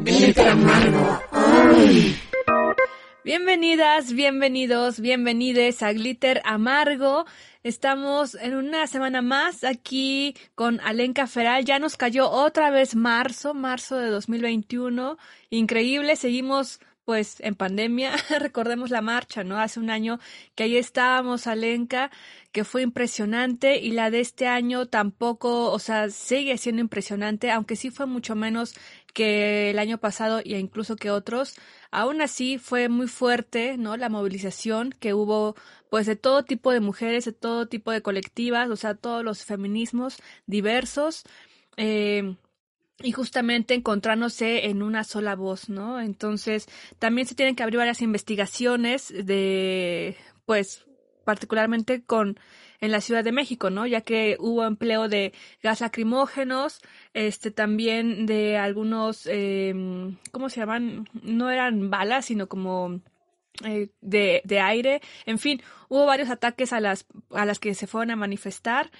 Glitter amargo. Bienvenidas, bienvenidos, bienvenides a Glitter Amargo. Estamos en una semana más aquí con Alenka Feral. Ya nos cayó otra vez marzo, marzo de 2021. Increíble, seguimos pues en pandemia. Recordemos la marcha, ¿no? Hace un año que ahí estábamos, Alenka, que fue impresionante y la de este año tampoco, o sea, sigue siendo impresionante, aunque sí fue mucho menos que el año pasado e incluso que otros. Aún así fue muy fuerte, ¿no? La movilización que hubo, pues, de todo tipo de mujeres, de todo tipo de colectivas, o sea, todos los feminismos diversos. Eh, y justamente encontrándose en una sola voz, ¿no? Entonces, también se tienen que abrir varias investigaciones de, pues, particularmente con en la Ciudad de México, ¿no? Ya que hubo empleo de gas lacrimógenos, este también de algunos, eh, ¿cómo se llaman? No eran balas, sino como eh, de, de aire. En fin, hubo varios ataques a las, a las que se fueron a manifestar.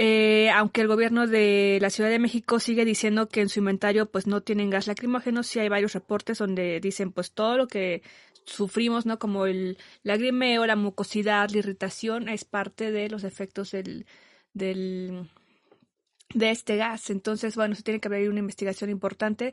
Eh, aunque el gobierno de la Ciudad de México sigue diciendo que en su inventario pues no tienen gas lacrimógeno, sí hay varios reportes donde dicen pues todo lo que sufrimos, ¿no? Como el lagrimeo, la mucosidad, la irritación, es parte de los efectos del, del, de este gas. Entonces, bueno, se tiene que haber una investigación importante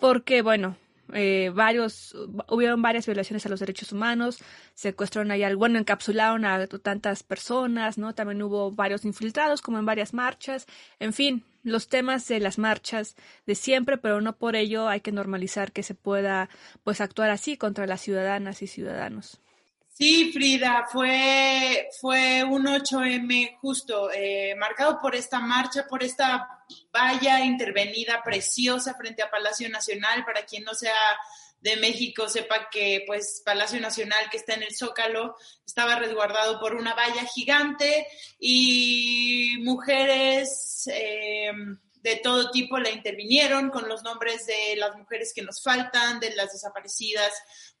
porque, bueno, eh, varios, hubieron varias violaciones a los derechos humanos, secuestraron ahí al, bueno, encapsularon a tantas personas, ¿no? También hubo varios infiltrados, como en varias marchas, en fin, los temas de las marchas de siempre, pero no por ello hay que normalizar que se pueda, pues, actuar así contra las ciudadanas y ciudadanos. Sí, Frida, fue, fue un 8M justo, eh, marcado por esta marcha, por esta valla intervenida preciosa frente a Palacio Nacional. Para quien no sea de México, sepa que pues Palacio Nacional, que está en el Zócalo, estaba resguardado por una valla gigante y mujeres... Eh, de todo tipo la intervinieron con los nombres de las mujeres que nos faltan, de las desaparecidas,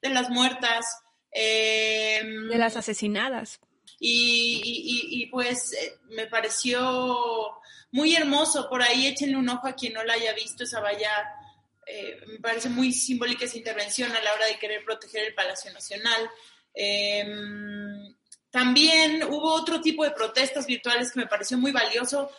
de las muertas. Em, de las asesinadas. Y, pues eh, me pareció muy hermoso. Por ahí échenle un ojo a quien no la haya visto, esa valla. Eh, me parece muy simbólica esa intervención a la hora de querer proteger el Palacio Nacional. Em, también hubo otro tipo de protestas virtuales que me pareció muy valioso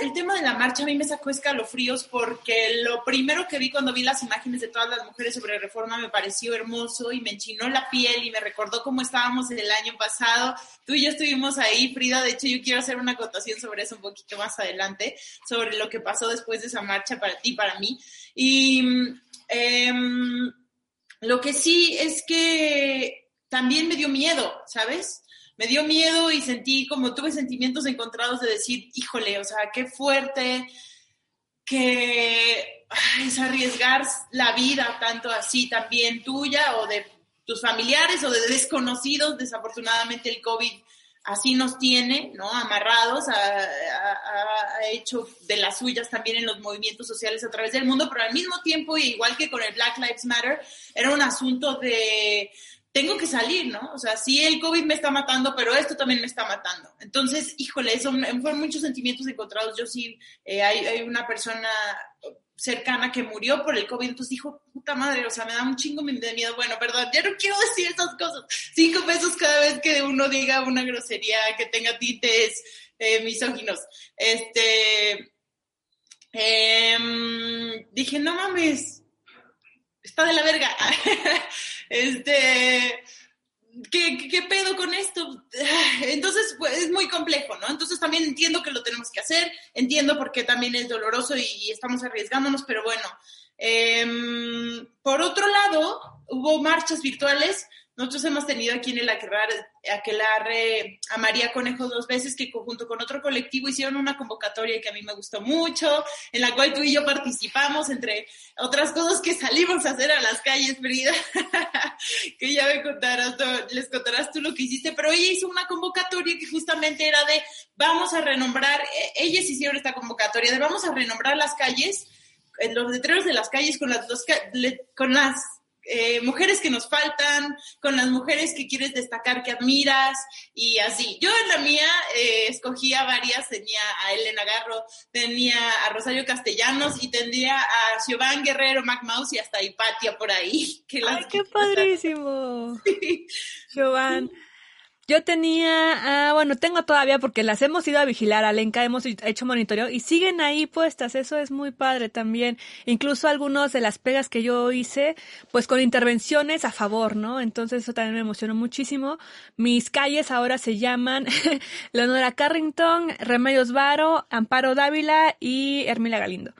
el tema de la marcha a mí me sacó escalofríos porque lo primero que vi cuando vi las imágenes de todas las mujeres sobre reforma me pareció hermoso y me enchinó la piel y me recordó cómo estábamos el año pasado. Tú y yo estuvimos ahí, Frida. De hecho, yo quiero hacer una acotación sobre eso un poquito más adelante, sobre lo que pasó después de esa marcha para ti, para mí. Y em, lo que sí es que también me dio miedo, ¿sabes? Me dio miedo y sentí como tuve sentimientos encontrados de decir, híjole, o sea, qué fuerte que es arriesgar la vida tanto así también tuya o de tus familiares o de desconocidos. Desafortunadamente el COVID así nos tiene, ¿no? Amarrados, ha, hecho de las suyas también en los movimientos sociales a través del mundo, pero al mismo tiempo, igual que con el Black Lives Matter, era un asunto de tengo que salir, ¿no? O sea, sí el COVID me está matando, pero esto también me está matando. Entonces, híjole, eso fueron muchos sentimientos encontrados. Yo sí, eh, hay, una persona cercana que murió por el COVID, entonces dijo, puta madre, o sea, me da un chingo de miedo. Bueno, perdón, ya no quiero decir esas cosas. Cinco pesos cada vez que uno diga una grosería que tenga tintes eh, misóginos. Este, em, dije, no mames, está de la verga. este, ¿qué, ¿qué, pedo con esto? Entonces, pues, es muy complejo, ¿no? Entonces también entiendo que lo tenemos que hacer, entiendo porque también es doloroso y, estamos arriesgándonos, pero bueno. Em, por otro lado, hubo marchas virtuales nosotros hemos tenido aquí en el Aquelarre a María Conejo dos veces que junto con otro colectivo hicieron una convocatoria que a mí me gustó mucho, en la cual tú y yo participamos, entre otras cosas que salimos a hacer a las calles, Frida, que ya me contarás, les contarás tú lo que hiciste, pero ella hizo una convocatoria que justamente era de vamos a renombrar, eh, ellas hicieron esta convocatoria de vamos a renombrar las calles, en los letreros de las calles con las eh, mujeres que nos faltan, con las mujeres que quieres destacar, que admiras y así. Yo en la mía eh, escogía varias, tenía a Elena Garro, tenía a Rosario Castellanos y tendría a Siobhan Guerrero, Mac Mouse y hasta Hipatia por ahí. Que ¡Ay, qué padrísimo! Sí. Siobhan. Yo tenía, ah, bueno, tengo todavía porque las hemos ido a vigilar, Alenka, hemos hecho monitoreo y siguen ahí puestas, eso es muy padre también. Incluso algunos de las pegas que yo hice, pues con intervenciones a favor, ¿no? Entonces eso también me emocionó muchísimo. Mis calles ahora se llaman Leonora Carrington, Remedios Varo, Amparo Dávila y Hermila Galindo.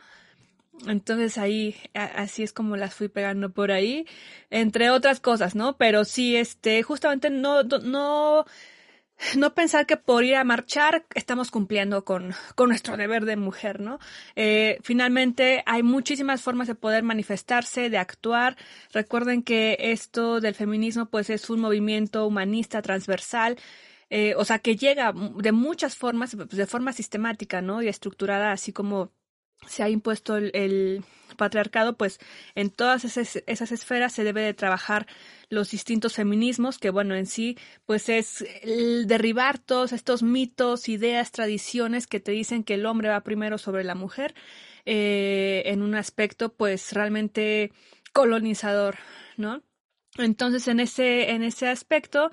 Entonces ahí, así es como las fui pegando por ahí, entre otras cosas, ¿no? Pero sí, este, justamente no, no, no pensar que por ir a marchar estamos cumpliendo con, con nuestro deber de mujer, ¿no? Eh, finalmente hay muchísimas formas de poder manifestarse, de actuar. Recuerden que esto del feminismo pues es un movimiento humanista transversal. Eh, o sea, que llega de muchas formas, de forma sistemática, ¿no? Y estructurada, así como se ha impuesto el, patriarcado, pues en todas esas, esas, esferas se debe de trabajar los distintos feminismos, que bueno, en sí, pues es el derribar todos estos mitos, ideas, tradiciones que te dicen que el hombre va primero sobre la mujer, eh, en un aspecto pues realmente colonizador, ¿no? Entonces, en ese, en ese aspecto,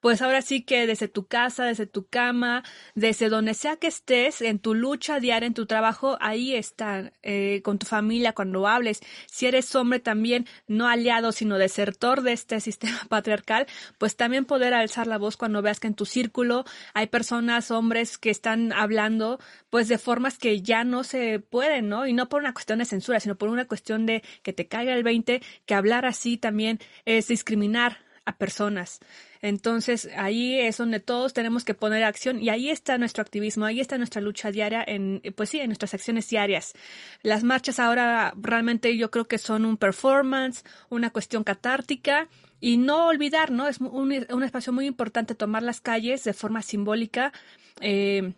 pues ahora sí que desde tu casa, desde tu cama, desde donde sea que estés, en tu lucha diaria, en tu trabajo, ahí están, eh, con tu familia, cuando hables. Si eres hombre también, no aliado, sino desertor de este sistema patriarcal, pues también poder alzar la voz cuando veas que en tu círculo hay personas, hombres que están hablando, pues de formas que ya no se pueden, ¿no? Y no por una cuestión de censura, sino por una cuestión de que te caiga el 20, que hablar así también es discriminar a personas. Entonces ahí es donde todos tenemos que poner acción y ahí está nuestro activismo, ahí está nuestra lucha diaria en, pues sí, en nuestras acciones diarias. Las marchas ahora realmente yo creo que son un performance, una cuestión catártica y no olvidar, ¿no? Es un, espacio muy importante tomar las calles de forma simbólica, eh,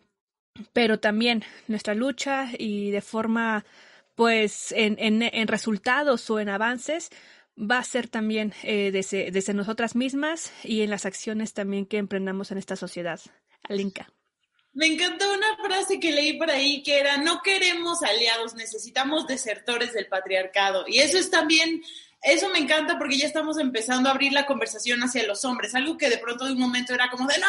pero también nuestra lucha y de forma pues en, en, en resultados o en avances va a ser también eh, desde, desde, nosotras mismas y en las acciones también que emprendamos en esta sociedad. Alinka. Me encantó una frase que leí por ahí que era, no queremos aliados, necesitamos desertores del patriarcado. Y eso es también, eso me encanta porque ya estamos empezando a abrir la conversación hacia los hombres, algo que de pronto de un momento era como de, no,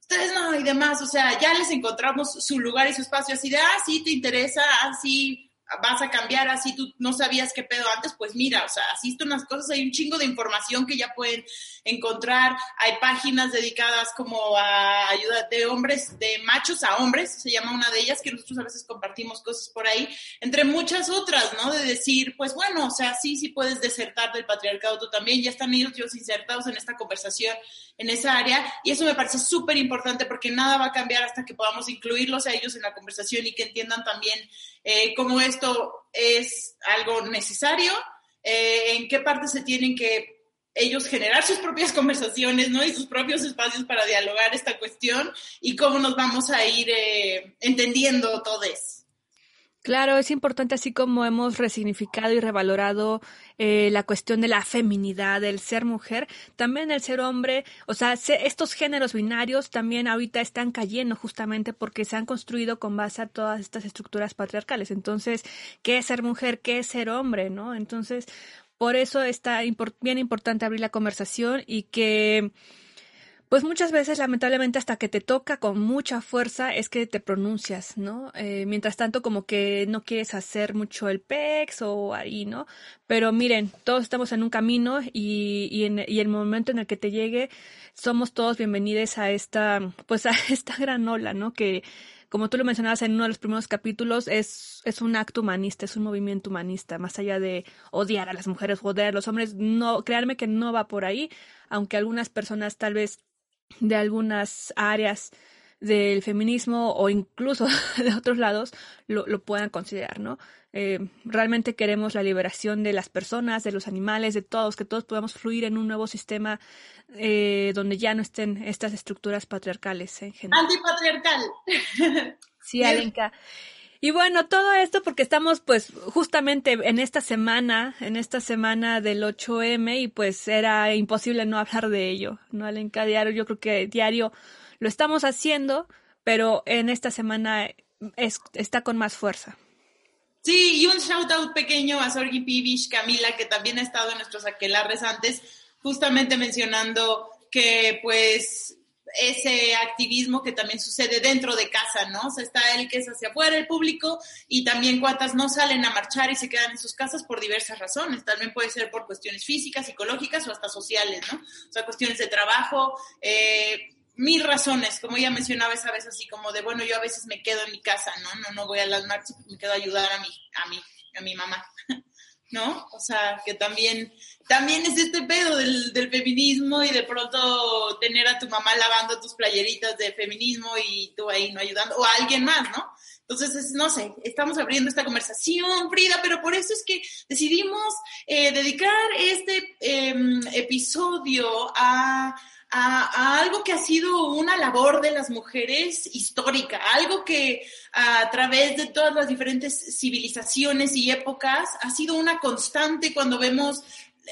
ustedes no, y demás, o sea, ya les encontramos su lugar y su espacio, así de, ah, sí, te interesa, así, ah, vas a cambiar así tú no sabías qué pedo antes, pues mira, o sea, asiste unas cosas, hay un chingo de información que ya pueden encontrar, hay páginas dedicadas como a ayuda de hombres, de machos a hombres, se llama una de ellas, que nosotros a veces compartimos cosas por ahí, entre muchas otras, ¿no? De decir, pues bueno, o sea, sí, sí puedes desertar del patriarcado tú también, ya están ellos insertados en esta conversación, en esa área, y eso me parece súper importante porque nada va a cambiar hasta que podamos incluirlos a ellos en la conversación y que entiendan también eh, cómo esto es algo necesario, eh, en qué parte se tienen que ellos generar sus propias conversaciones, ¿no? Y sus propios espacios para dialogar esta cuestión y cómo nos vamos a ir eh, entendiendo todo. Claro, es importante así como hemos resignificado y revalorado eh, la cuestión de la feminidad, del ser mujer, también el ser hombre, o sea, estos géneros binarios también ahorita están cayendo justamente porque se han construido con base a todas estas estructuras patriarcales. Entonces, ¿qué es ser mujer? ¿Qué es ser hombre? ¿No? Entonces, por eso está bien importante abrir la conversación y que pues muchas veces, lamentablemente, hasta que te toca con mucha fuerza es que te pronuncias, ¿no? Eh, mientras tanto, como que no quieres hacer mucho el pex o ahí, ¿no? Pero miren, todos estamos en un camino y, y, en, y el momento en el que te llegue, somos todos bienvenidos a esta, pues a esta gran ola, ¿no? Que, como tú lo mencionabas en uno de los primeros capítulos, es, es un acto humanista, es un movimiento humanista, más allá de odiar a las mujeres odiar a los hombres, no, créanme que no va por ahí, aunque algunas personas tal vez de algunas áreas del feminismo o incluso de otros lados lo, lo puedan considerar, ¿no? Eh, realmente queremos la liberación de las personas, de los animales, de todos, que todos podamos fluir en un nuevo sistema eh, donde ya no estén estas estructuras patriarcales en general. Antipatriarcal. Sí, Alenka. Y bueno, todo esto porque estamos pues justamente en esta semana, en esta semana del 8M y pues era imposible no hablar de ello, ¿no? Alenca Diario, yo creo que diario lo estamos haciendo, pero en esta semana es, está con más fuerza. Sí, y un shout out pequeño a Sorgi Pivish, Camila, que también ha estado en nuestros aquelarres antes, justamente mencionando que pues ese activismo que también sucede dentro de casa, ¿no? O sea, está el que es hacia afuera, el público, y también cuantas no salen a marchar y se quedan en sus casas por diversas razones. También puede ser por cuestiones físicas, psicológicas o hasta sociales, ¿no? O sea, cuestiones de trabajo, eh, mil razones, como ella mencionaba esa vez, así como de, bueno, yo a veces me quedo en mi casa, ¿no? No, no voy a las marchas, me quedo a ayudar a mi, a mi, a mi mamá, ¿no? O sea, que también también es este pedo del, del, feminismo y de pronto tener a tu mamá lavando tus playeritas de feminismo y tú ahí no ayudando, o a alguien más, ¿no? Entonces, no sé, estamos abriendo esta conversación, Frida, pero por eso es que decidimos eh, dedicar este eh, episodio a, a, algo que ha sido una labor de las mujeres histórica, algo que a través de todas las diferentes civilizaciones y épocas ha sido una constante cuando vemos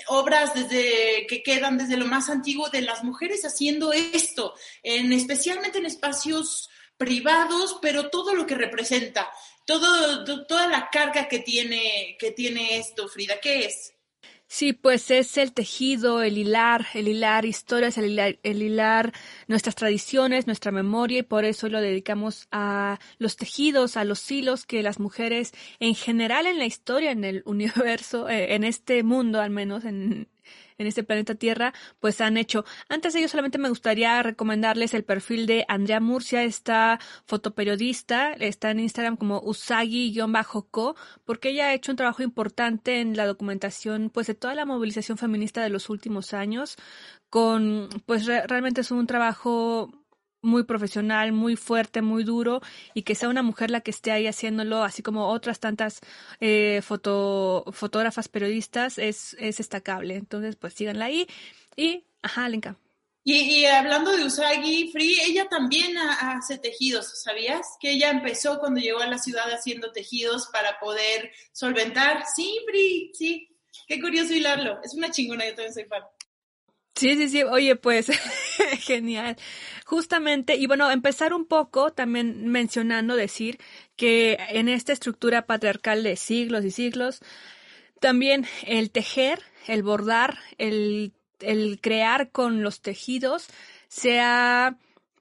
obras desde que quedan desde lo más antiguo de las mujeres haciendo esto, en, especialmente en espacios privados, pero todo lo que representa, todo, toda la carga que tiene, que tiene esto, Frida, ¿qué es? Sí, pues es el tejido, el hilar, el hilar historias, el hilar, el hilar nuestras tradiciones, nuestra memoria y por eso lo dedicamos a los tejidos, a los hilos que las mujeres en general en la historia, en el universo, eh, en este mundo al menos, en, en este planeta Tierra, pues han hecho. Antes de ello, solamente me gustaría recomendarles el perfil de Andrea Murcia, esta fotoperiodista, está en Instagram como usagi-ko, porque ella ha hecho un trabajo importante en la documentación, pues, de toda la movilización feminista de los últimos años, con, pues, realmente es un trabajo muy profesional, muy fuerte, muy duro y que sea una mujer la que esté ahí haciéndolo, así como otras tantas eh, foto, fotógrafas periodistas, es, es destacable. Entonces, pues síganla ahí y, ajá, Lenka. Y, y, hablando de Usagi Free, ella también hace tejidos, ¿sabías? Que ella empezó cuando llegó a la ciudad haciendo tejidos para poder solventar. Sí, Free, sí. Qué curioso hilarlo. Es una chingona, yo también soy fan. Sí, sí, sí. Oye, pues genial. Justamente, y bueno, empezar un poco también mencionando, decir que en esta estructura patriarcal de siglos y siglos, también el tejer, el bordar, el, el crear con los tejidos se ha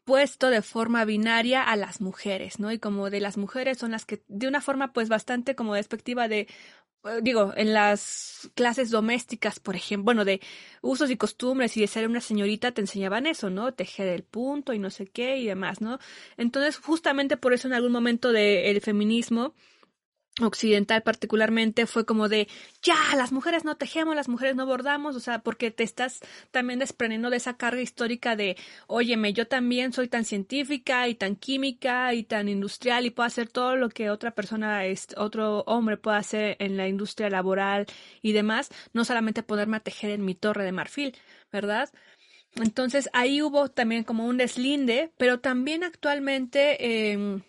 puesto de forma binaria a las mujeres, ¿no? Y como de las mujeres son las que, de una forma pues bastante como despectiva de, digo, en las clases domésticas, por ejemplo, bueno, de usos y costumbres y de ser una señorita te enseñaban eso, ¿no? Tejer el punto y no sé qué y demás, ¿no? Entonces, justamente por eso en algún momento del feminismo occidental particularmente fue como de ya las mujeres no tejemos las mujeres no bordamos o sea porque te estás también desprendiendo de esa carga histórica de óyeme yo también soy tan científica y tan química y tan industrial y puedo hacer todo lo que otra persona otro hombre puede hacer en la industria laboral y demás no solamente poderme a tejer en mi torre de marfil verdad entonces ahí hubo también como un deslinde pero también actualmente eh,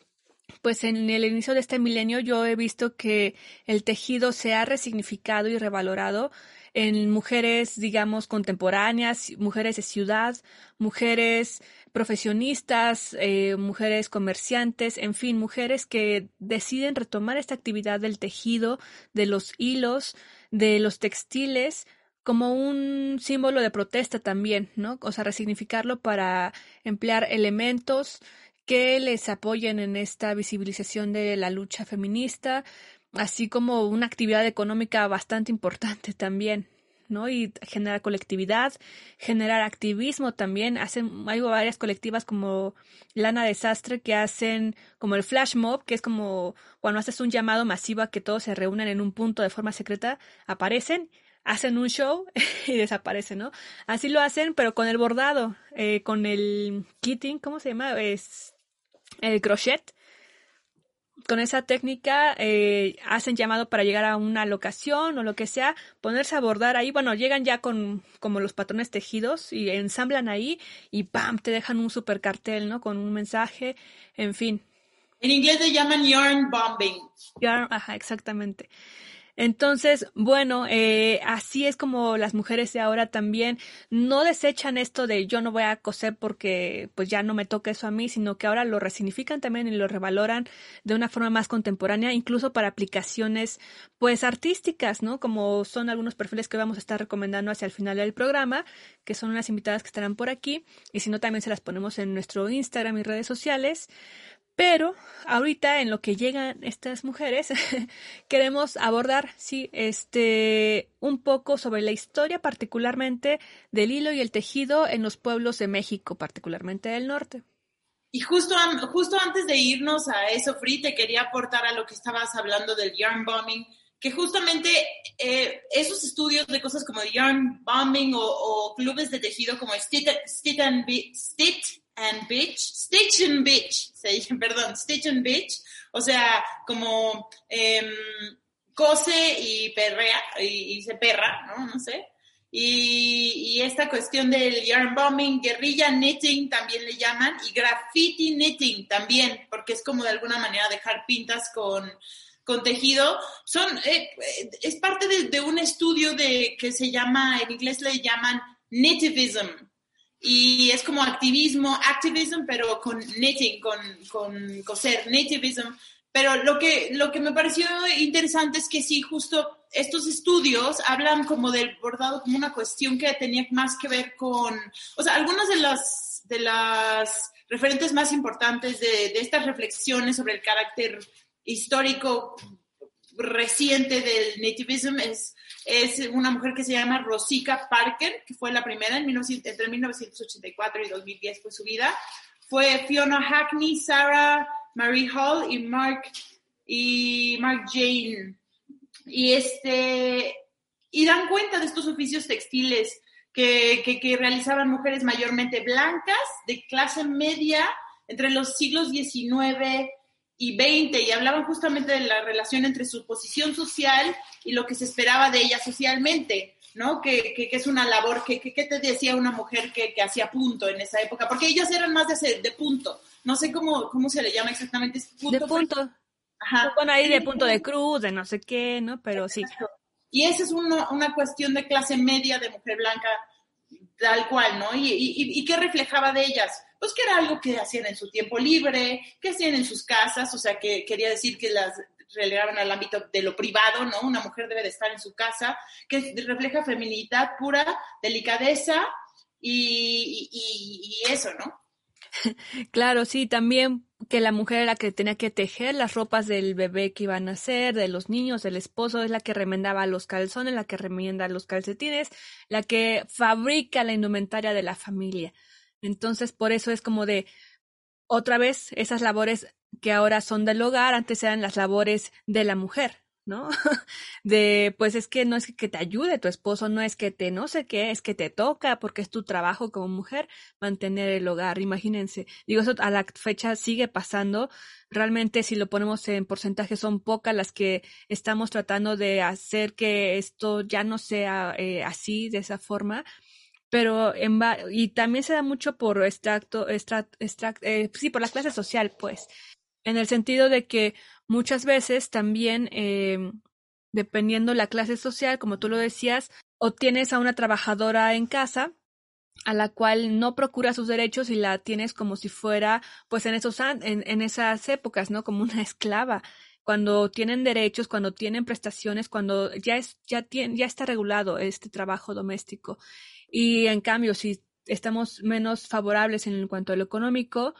pues en el inicio de este milenio yo he visto que el tejido se ha resignificado y revalorado en mujeres, digamos, contemporáneas, mujeres de ciudad, mujeres profesionistas, eh, mujeres comerciantes, en fin, mujeres que deciden retomar esta actividad del tejido, de los hilos, de los textiles, como un símbolo de protesta también, ¿no? O sea, resignificarlo para emplear elementos que les apoyen en esta visibilización de la lucha feminista, así como una actividad económica bastante importante también. ¿no? Y generar colectividad, generar activismo también. Hacen, hay varias colectivas como Lana Desastre que hacen como el flash mob, que es como cuando haces un llamado masivo a que todos se reúnan en un punto de forma secreta, aparecen, hacen un show y desaparecen, ¿no? Así lo hacen, pero con el bordado, eh, con el kitting, ¿cómo se llama? Es el crochet. Con esa técnica eh, hacen llamado para llegar a una locación o lo que sea, ponerse a bordar ahí. Bueno, llegan ya con como los patrones tejidos y ensamblan ahí y ¡pam! te dejan un super cartel, ¿no? Con un mensaje, en fin. En inglés le llaman yarn bombing. Yarn, ajá, exactamente. Entonces, bueno, eh, así es como las mujeres de ahora también no desechan esto de yo no voy a coser porque pues ya no me toca eso a mí, sino que ahora lo resignifican también y lo revaloran de una forma más contemporánea, incluso para aplicaciones pues artísticas, ¿no? Como son algunos perfiles que vamos a estar recomendando hacia el final del programa, que son unas invitadas que estarán por aquí, y si no también se las ponemos en nuestro Instagram y redes sociales. Pero ahorita en lo que llegan estas mujeres queremos abordar sí este un poco sobre la historia particularmente del hilo y el tejido en los pueblos de México, particularmente del norte. Y justo, justo antes de irnos a eso, Free, te quería aportar a lo que estabas hablando del yarn bombing, que justamente eh, esos estudios de cosas como yarn bombing o, clubes de tejido como Stitch, and Stitch and Bitch, Stitch and Bitch, se perdón, Stitch and Bitch, o sea, como eh, cose y perrea, y, se perra, ¿no? No sé. Y, y, esta cuestión del yarn bombing, guerrilla knitting también le llaman, y graffiti knitting también, porque es como de alguna manera dejar pintas con, con tejido, son, eh, es parte de, de, un estudio de, que se llama, en inglés le llaman nativism, y es como activismo, activism, pero con knitting, con, con coser, nativism. Pero lo que, lo que me pareció interesante es que sí, justo estos estudios hablan como del bordado como una cuestión que tenía más que ver con, o sea, algunas de las, de las referentes más importantes de, de estas reflexiones sobre el carácter histórico reciente del nativism es, es una mujer que se llama Rosika Parker, que fue la primera en entre 1984 y 2010 fue su vida. Fue Fiona Hackney, Sarah Marie Hall y Mark, y Mark Jane. Y, este, y dan cuenta de estos oficios textiles que, que, que realizaban mujeres mayormente blancas, de clase media, entre los siglos XIX y 20 y hablaban justamente de la relación entre su posición social y lo que se esperaba de ella socialmente, ¿no? Que, que, es una labor, que, que, te decía una mujer que, hacía punto en esa época? Porque ellas eran más de, de punto, no sé cómo, cómo se le llama exactamente. Punto, de punto. Ajá. Bueno, ahí de punto de cruz, de no sé qué, ¿no? Pero sí. Y esa es una, una cuestión de clase media de mujer blanca tal cual, ¿no? Y, y, y, qué reflejaba de ellas? Pues que era algo que hacían en su tiempo libre, que hacían en sus casas, o sea, que quería decir que las relegaban al ámbito de lo privado, ¿no? Una mujer debe de estar en su casa, que refleja feminidad pura, delicadeza y, eso, ¿no? Claro, sí, también que la mujer era la que tenía que tejer las ropas del bebé que iban a nacer, de los niños, del esposo, es la que remendaba los calzones, la que remienda los calcetines, la que fabrica la indumentaria de la familia. Entonces, por eso es como de otra vez esas labores que ahora son del hogar, antes eran las labores de la mujer. ¿no? De, pues es que no es que te ayude tu esposo, no es que te no sé qué, es que te toca porque es tu trabajo como mujer mantener el hogar, imagínense. Digo, eso a la fecha sigue pasando. Realmente si lo ponemos en porcentaje son pocas las que estamos tratando de hacer que esto ya no sea eh, así, de esa forma. Pero en y también se da mucho por extracto, extract, eh, sí, por la clase social, pues en el sentido de que muchas veces también, eh, dependiendo la clase social, como tú lo decías, o tienes a una trabajadora en casa a la cual no procura sus derechos y la tienes como si fuera, pues en esos en, en esas épocas, ¿no? Como una esclava. Cuando tienen derechos, cuando tienen prestaciones, cuando ya es, ya tiene, ya está regulado este trabajo doméstico. Y en cambio, si estamos menos favorables en cuanto a lo económico,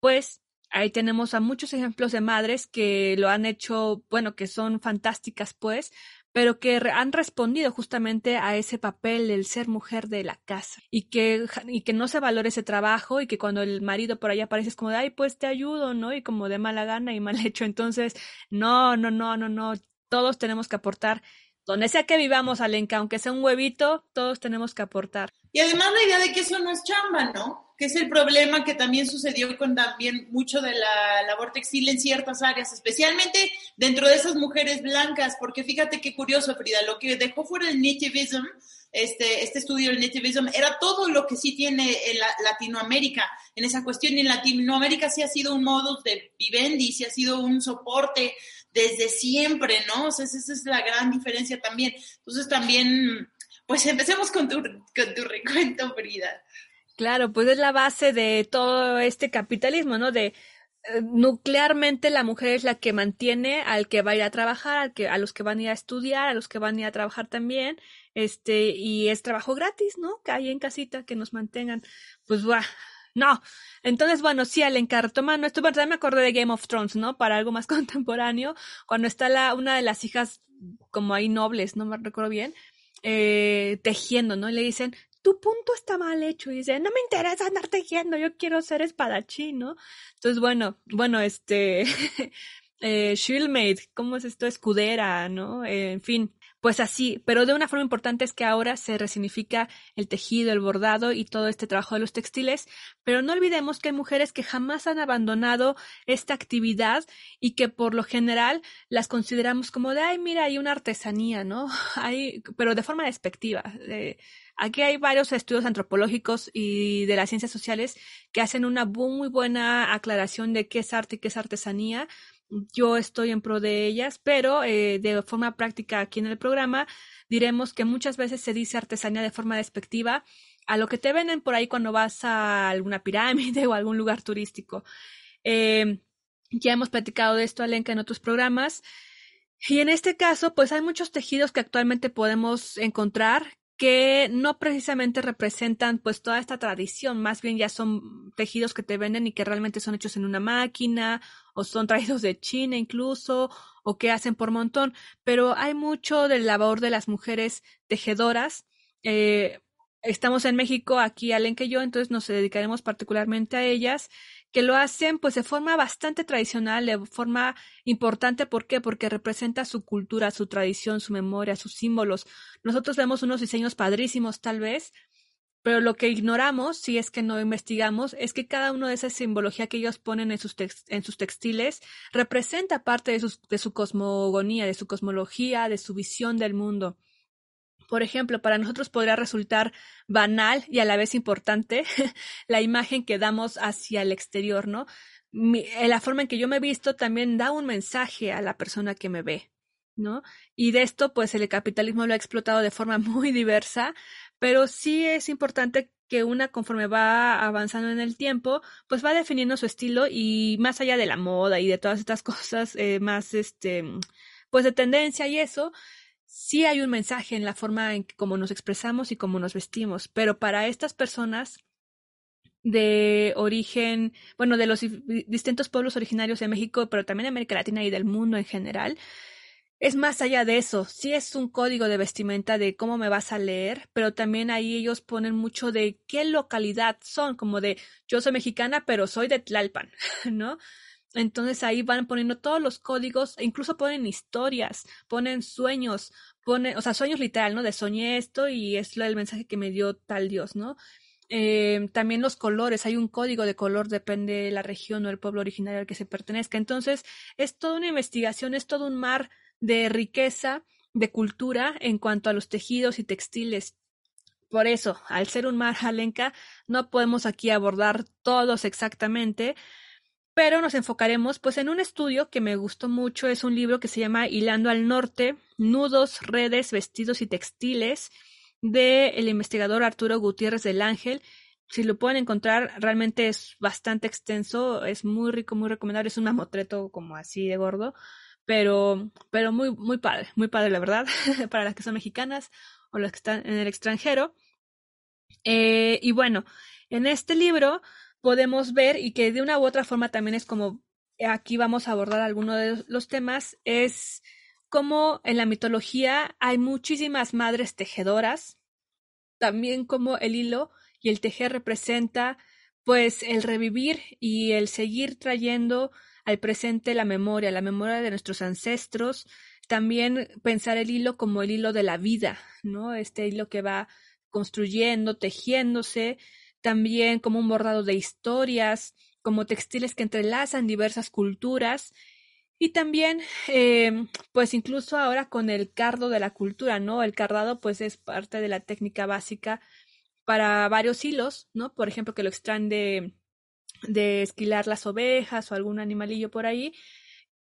pues ahí tenemos a muchos ejemplos de madres que lo han hecho, bueno, que son fantásticas, pues, pero que han respondido justamente a ese papel del ser mujer de la casa y que, y que no se valore ese trabajo y que cuando el marido por ahí aparece es como de, ay, pues te ayudo, ¿no? Y como de mala gana y mal hecho. Entonces, no, no, no, no, no. Todos tenemos que aportar donde sea que vivamos, Alenka, aunque sea un huevito, todos tenemos que aportar. Y además la idea de que eso no es chamba, ¿no? Que es el problema que también sucedió con también mucho de la labor textil en ciertas áreas, especialmente dentro de esas mujeres blancas, porque fíjate qué curioso, Frida, lo que dejó fuera el nativism, este, este estudio del nativism, era todo lo que sí tiene en Latinoamérica en esa cuestión. Y en Latinoamérica sí ha sido un modo de vivendi, sí ha sido un soporte desde siempre, ¿no? O sea, esa es la gran diferencia también. Entonces también, pues empecemos con tu, con tu recuento, Frida. Claro, pues es la base de todo este capitalismo, ¿no? De eh, nuclearmente la mujer es la que mantiene al que va a ir a trabajar, al que, a los que van a ir a estudiar, a los que van a ir a trabajar también, este, y es trabajo gratis, ¿no? Que hay en casita, que nos mantengan. Pues, buah, no. Entonces, bueno, sí, al encartomano, esto, bueno, también me acordé de Game of Thrones, ¿no? Para algo más contemporáneo, cuando está la, una de las hijas como ahí nobles, no me recuerdo bien, eh, tejiendo, ¿no? Y le dicen, tu punto está mal hecho. Y dice, no me interesa andar tejiendo, yo quiero ser espadachín, ¿no? Entonces, bueno, bueno, este, eh, Shieldmate, ¿cómo es esto? Escudera, ¿no? Eh, en fin, pues así, pero de una forma importante es que ahora se resignifica el tejido, el bordado y todo este trabajo de los textiles, pero no olvidemos que hay mujeres que jamás han abandonado esta actividad y que por lo general las consideramos como de, ay, mira, hay una artesanía, ¿no? Hay, pero de forma despectiva. aquí hay varios estudios antropológicos y de las ciencias sociales que hacen una muy buena aclaración de qué es arte y qué es artesanía yo estoy en pro de ellas, pero eh, de forma práctica aquí en el programa diremos que muchas veces se dice artesanía de forma despectiva a lo que te venden por ahí cuando vas a alguna pirámide o algún lugar turístico. Eh, ya hemos platicado de esto, Alenka, en otros programas. Y en este caso, pues hay muchos tejidos que actualmente podemos encontrar que no precisamente representan pues toda esta tradición, más bien ya son tejidos que te venden y que realmente son hechos en una máquina o son traídos de China incluso o que hacen por montón, pero hay mucho del labor de las mujeres tejedoras. Eh, estamos en México, aquí Alen que yo, entonces nos dedicaremos particularmente a ellas que lo hacen pues de forma bastante tradicional, de forma importante. ¿Por qué? Porque representa su cultura, su tradición, su memoria, sus símbolos. Nosotros vemos unos diseños padrísimos tal vez, pero lo que ignoramos, si es que no investigamos, es que cada uno de esa simbología que ellos ponen en sus, en sus textiles representa parte de, de su cosmogonía, de su cosmología, de su visión del mundo. Por ejemplo, para nosotros podría resultar banal y a la vez importante la imagen que damos hacia el exterior, ¿no? Eh, la forma en que yo me he visto también da un mensaje a la persona que me ve, ¿no? Y de esto, pues el capitalismo lo ha explotado de forma muy diversa, pero sí es importante que una conforme va avanzando en el tiempo, pues va definiendo su estilo y más allá de la moda y de todas estas cosas eh, más, este, pues de tendencia y eso, sí hay un mensaje en la forma en que como nos expresamos y cómo nos vestimos, pero para estas personas de origen, bueno, de los distintos pueblos originarios de México, pero también de América Latina y del mundo en general, es más allá de eso, sí es un código de vestimenta de cómo me vas a leer, pero también ahí ellos ponen mucho de qué localidad son, como de yo soy mexicana, pero soy de Tlalpan, ¿no? Entonces ahí van poniendo todos los códigos, e incluso ponen historias, ponen sueños, ponen, o sea, sueños literal, ¿no? De soñé esto y es el mensaje que me dio tal Dios, ¿no? Eh, también los colores, hay un código de color, depende de la región o el pueblo originario al que se pertenezca. Entonces, es toda una investigación, es todo un mar de riqueza, de cultura en cuanto a los tejidos y textiles. Por eso, al ser un mar alenca, no podemos aquí abordar todos exactamente, pero nos enfocaremos pues en un estudio que me gustó mucho, es un libro que se llama Hilando al Norte, Nudos, Redes, Vestidos y Textiles, de el investigador Arturo Gutiérrez del Ángel. Si lo pueden encontrar, realmente es bastante extenso, es muy rico, muy recomendable, es un mamotreto como así de gordo, pero, pero muy, muy padre, muy padre la verdad, para las que son mexicanas o las que están en el extranjero. Eh, y bueno, en este libro podemos ver y que de una u otra forma también es como aquí vamos a abordar algunos de los temas, es como en la mitología hay muchísimas madres tejedoras, también como el hilo y el tejer representa pues el revivir y el seguir trayendo al presente la memoria, la memoria de nuestros ancestros, también pensar el hilo como el hilo de la vida, ¿no? Este hilo que va construyendo, tejiéndose, también como un bordado de historias, como textiles que entrelazan diversas culturas y también, eh, pues incluso ahora con el cardo de la cultura, ¿no? El cardado pues es parte de la técnica básica para varios hilos, ¿no? Por ejemplo, que lo extraen de, de esquilar las ovejas o algún animalillo por ahí.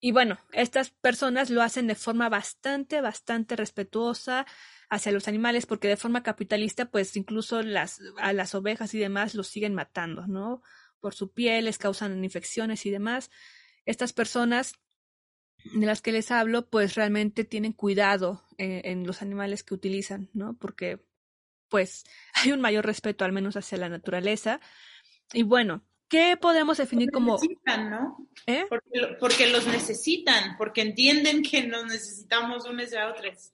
Y bueno, estas personas lo hacen de forma bastante, bastante respetuosa hacia los animales, porque de forma capitalista, pues incluso las, a las ovejas y demás los siguen matando, ¿no? Por su piel, les causan infecciones y demás. Estas personas de las que les hablo, pues realmente tienen cuidado en, en los animales que utilizan, ¿no? Porque, pues, hay un mayor respeto al menos hacia la naturaleza. Y bueno, ¿qué podemos definir porque como... Necesitan, ¿no? ¿Eh? Porque, porque, los necesitan, porque entienden que nos necesitamos unos a otros.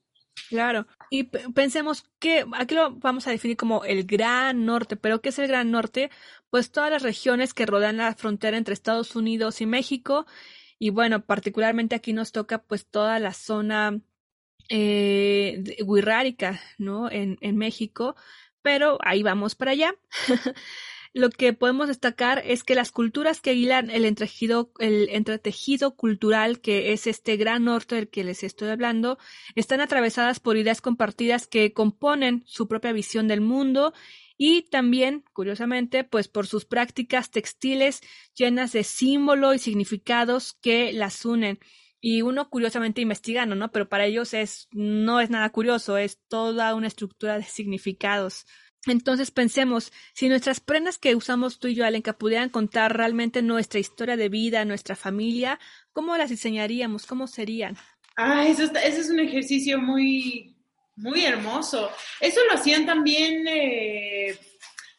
Claro, y pensemos que aquí lo vamos a definir como el Gran Norte, pero ¿qué es el Gran Norte? Pues todas las regiones que rodean la frontera entre Estados Unidos y México y bueno, particularmente aquí nos toca pues toda la zona eh, ¿no? En, en México, pero ahí vamos para allá. Lo que podemos destacar es que las culturas que hilan el entretejido, el entretejido cultural, que es este gran norte del que les estoy hablando, están atravesadas por ideas compartidas que componen su propia visión del mundo y también, curiosamente, pues por sus prácticas textiles llenas de símbolo y significados que las unen. Y uno curiosamente investigando, ¿no? Pero para ellos es, no es nada curioso, es toda una estructura de significados. Entonces pensemos, si nuestras prendas que usamos tú y yo, Alenka, pudieran contar realmente nuestra historia de vida, nuestra familia, ¿cómo las diseñaríamos? ¿Cómo serían? Ah, eso, está, eso es un ejercicio muy, muy hermoso. Eso lo hacían también, eh,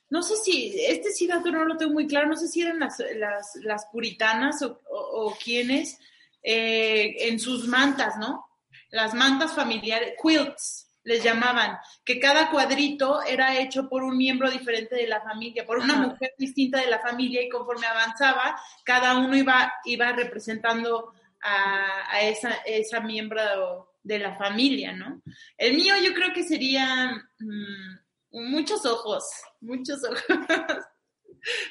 no sé si, este sí dato no lo tengo muy claro, no sé si eran las, las, las puritanas o, o, o quiénes, eh, en sus mantas, ¿no? Las mantas familiares, quilts, les llamaban, que cada cuadrito era hecho por un miembro diferente de la familia, por una Ajá. mujer distinta de la familia y conforme avanzaba, cada uno iba, iba representando a, a esa, esa miembro de la familia, ¿no? El mío yo creo que sería mmm, muchos ojos, muchos ojos.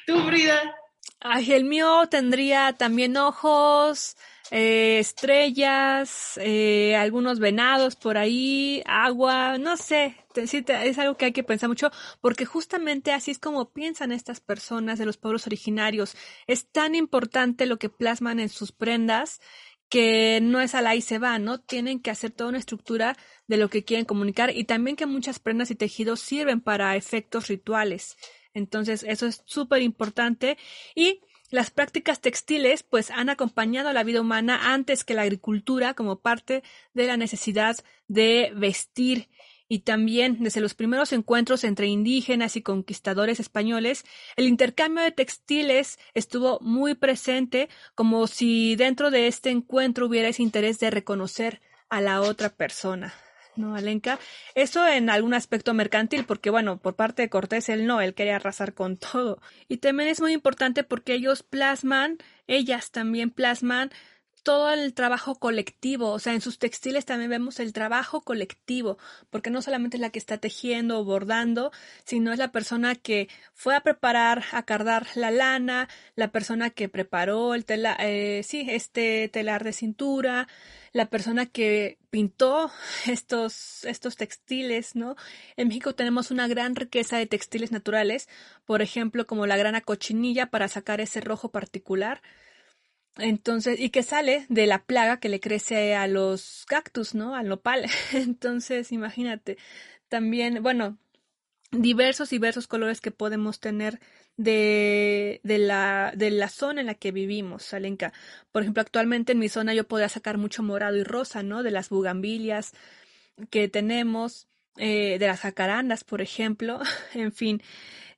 ¿Tú, Frida? Ay, el mío tendría también ojos, eh, estrellas, eh, algunos venados por ahí, agua, no sé, es algo que hay que pensar mucho porque justamente así es como piensan estas personas de los pueblos originarios. Es tan importante lo que plasman en sus prendas que no es al ahí se va, ¿no? Tienen que hacer toda una estructura de lo que quieren comunicar y también que muchas prendas y tejidos sirven para efectos rituales. Entonces, eso es súper importante y las prácticas textiles pues han acompañado a la vida humana antes que la agricultura como parte de la necesidad de vestir y también desde los primeros encuentros entre indígenas y conquistadores españoles, el intercambio de textiles estuvo muy presente como si dentro de este encuentro hubiera ese interés de reconocer a la otra persona. ¿No, Alenka? Eso en algún aspecto mercantil, porque bueno, por parte de Cortés él no, él quería arrasar con todo. Y también es muy importante porque ellos plasman, ellas también plasman todo el trabajo colectivo, o sea, en sus textiles también vemos el trabajo colectivo, porque no solamente es la que está tejiendo o bordando, sino es la persona que fue a preparar, a cardar la lana, la persona que preparó el tela, eh, sí, este telar de cintura, la persona que pintó estos, estos textiles, ¿no? En México tenemos una gran riqueza de textiles naturales, por ejemplo, como la grana cochinilla para sacar ese rojo particular, entonces, y que sale de la plaga que le crece a los cactus, ¿no? Al nopal. Entonces, imagínate. También, bueno, diversos, diversos colores que podemos tener de, de, la, de la zona en la que vivimos, Alenka. Por ejemplo, actualmente en mi zona yo podría sacar mucho morado y rosa, ¿no? De las bugambilias que tenemos, eh, de las jacarandas, por ejemplo. en fin.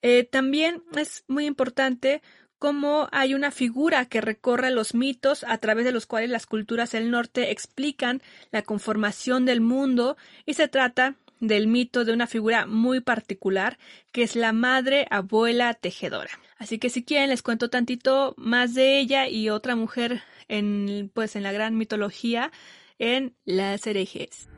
Eh, también es muy importante cómo hay una figura que recorre los mitos a través de los cuales las culturas del norte explican la conformación del mundo y se trata del mito de una figura muy particular que es la madre abuela tejedora. Así que si quieren les cuento tantito más de ella y otra mujer en pues en la gran mitología en Las herejes.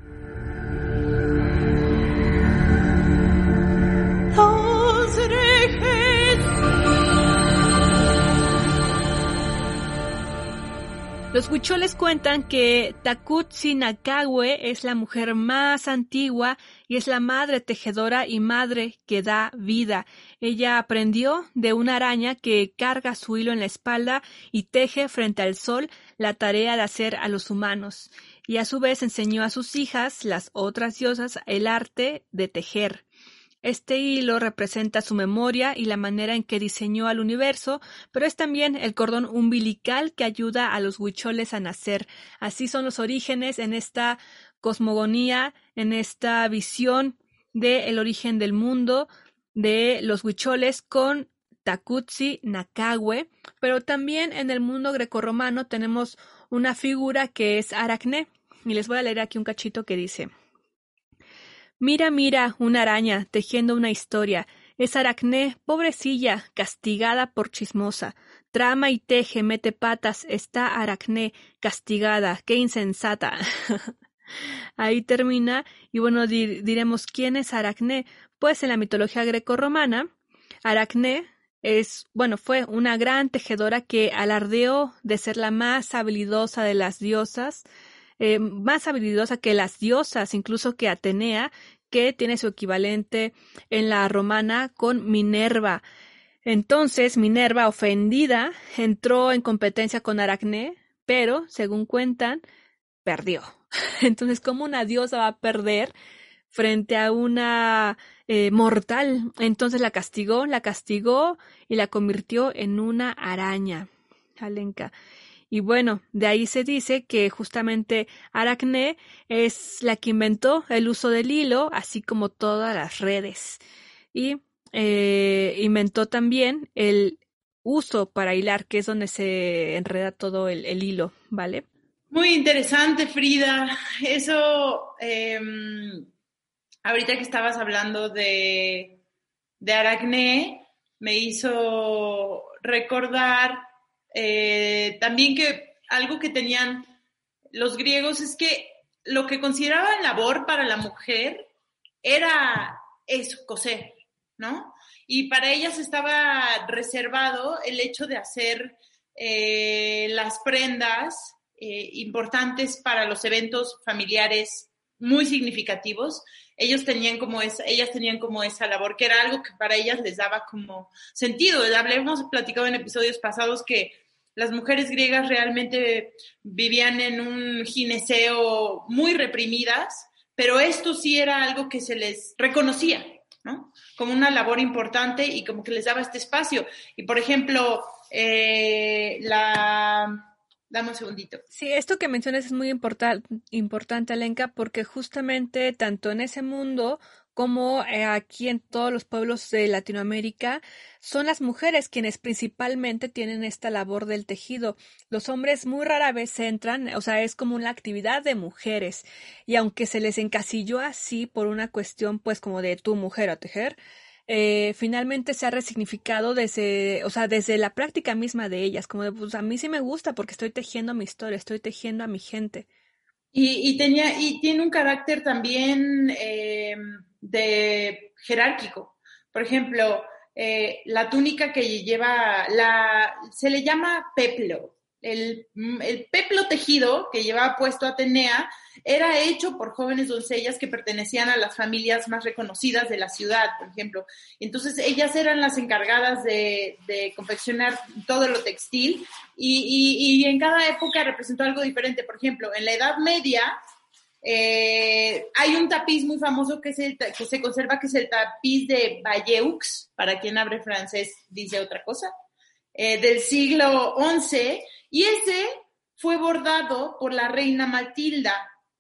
Los huicholes cuentan que Takutsi Nakawe es la mujer más antigua y es la madre tejedora y madre que da vida. Ella aprendió de una araña que carga su hilo en la espalda y teje frente al sol la tarea de hacer a los humanos. Y a su vez enseñó a sus hijas, las otras diosas, el arte de tejer. Este hilo representa su memoria y la manera en que diseñó al universo, pero es también el cordón umbilical que ayuda a los huicholes a nacer. Así son los orígenes en esta cosmogonía, en esta visión del origen del mundo de los huicholes con Takutsi Nakawe, pero también en el mundo grecorromano tenemos una figura que es Aracne, y les voy a leer aquí un cachito que dice Mira, mira, una araña, tejiendo una historia. Es Aracné, pobrecilla, castigada por chismosa. Trama y teje, mete patas, está Aracné, castigada, qué insensata. Ahí termina, y bueno, diremos quién es Aracné. Pues en la mitología grecorromana, Aracné es, bueno, fue una gran tejedora que alardeó de ser la más habilidosa de las diosas, eh, más habilidosa que las diosas, incluso que Atenea, que tiene su equivalente en la romana con Minerva. Entonces Minerva, ofendida, entró en competencia con Aracné, pero, según cuentan, perdió. Entonces, ¿cómo una diosa va a perder frente a una eh, mortal? Entonces la castigó, la castigó y la convirtió en una araña. Alenka. Y bueno, de ahí se dice que justamente Aracné es la que inventó el uso del hilo, así como todas las redes. Y eh, inventó también el uso para hilar, que es donde se enreda todo el, hilo, ¿vale? Muy interesante, Frida. Eso, em, ahorita que estabas hablando de, de Aracné, me hizo recordar eh, también que algo que tenían los griegos es que lo que consideraban labor para la mujer era eso, coser, ¿no? Y para ellas estaba reservado el hecho de hacer eh, las prendas eh, importantes para los eventos familiares muy significativos. Ellos tenían como esa, ellas tenían como esa labor, que era algo que para ellas les daba como sentido. Hemos platicado en episodios pasados que las mujeres griegas realmente vivían en un gineceo muy reprimidas, pero esto sí era algo que se les reconocía, ¿no? Como una labor importante y como que les daba este espacio. Y por ejemplo, eh, la... Dame un segundito. Sí, esto que mencionas es muy importante, Alenka, porque justamente tanto en ese mundo como eh, aquí en todos los pueblos de Latinoamérica, son las mujeres quienes principalmente tienen esta labor del tejido. Los hombres muy rara vez entran, o sea, es como una actividad de mujeres. Y aunque se les encasilló así por una cuestión, pues como de tu mujer a tejer, eh, finalmente se ha resignificado desde, o sea, desde la práctica misma de ellas, como de, pues a mí sí me gusta porque estoy tejiendo mi historia, estoy tejiendo a mi gente. Y, tenía, y tiene un carácter también eh, de jerárquico. Por ejemplo, eh, la túnica que lleva, la, se le llama peplo. El, el, peplo tejido que llevaba puesto Atenea era hecho por jóvenes doncellas que pertenecían a las familias más reconocidas de la ciudad, por ejemplo. Entonces, ellas eran las encargadas de, de confeccionar todo lo textil y, y, y en cada época representó algo diferente. Por ejemplo, en la Edad Media, eh, hay un tapiz muy famoso que, que se conserva, que es el tapiz de Bayeux, para quien abre francés dice otra cosa, eh, del siglo XI, y ese fue bordado por la reina Matilda.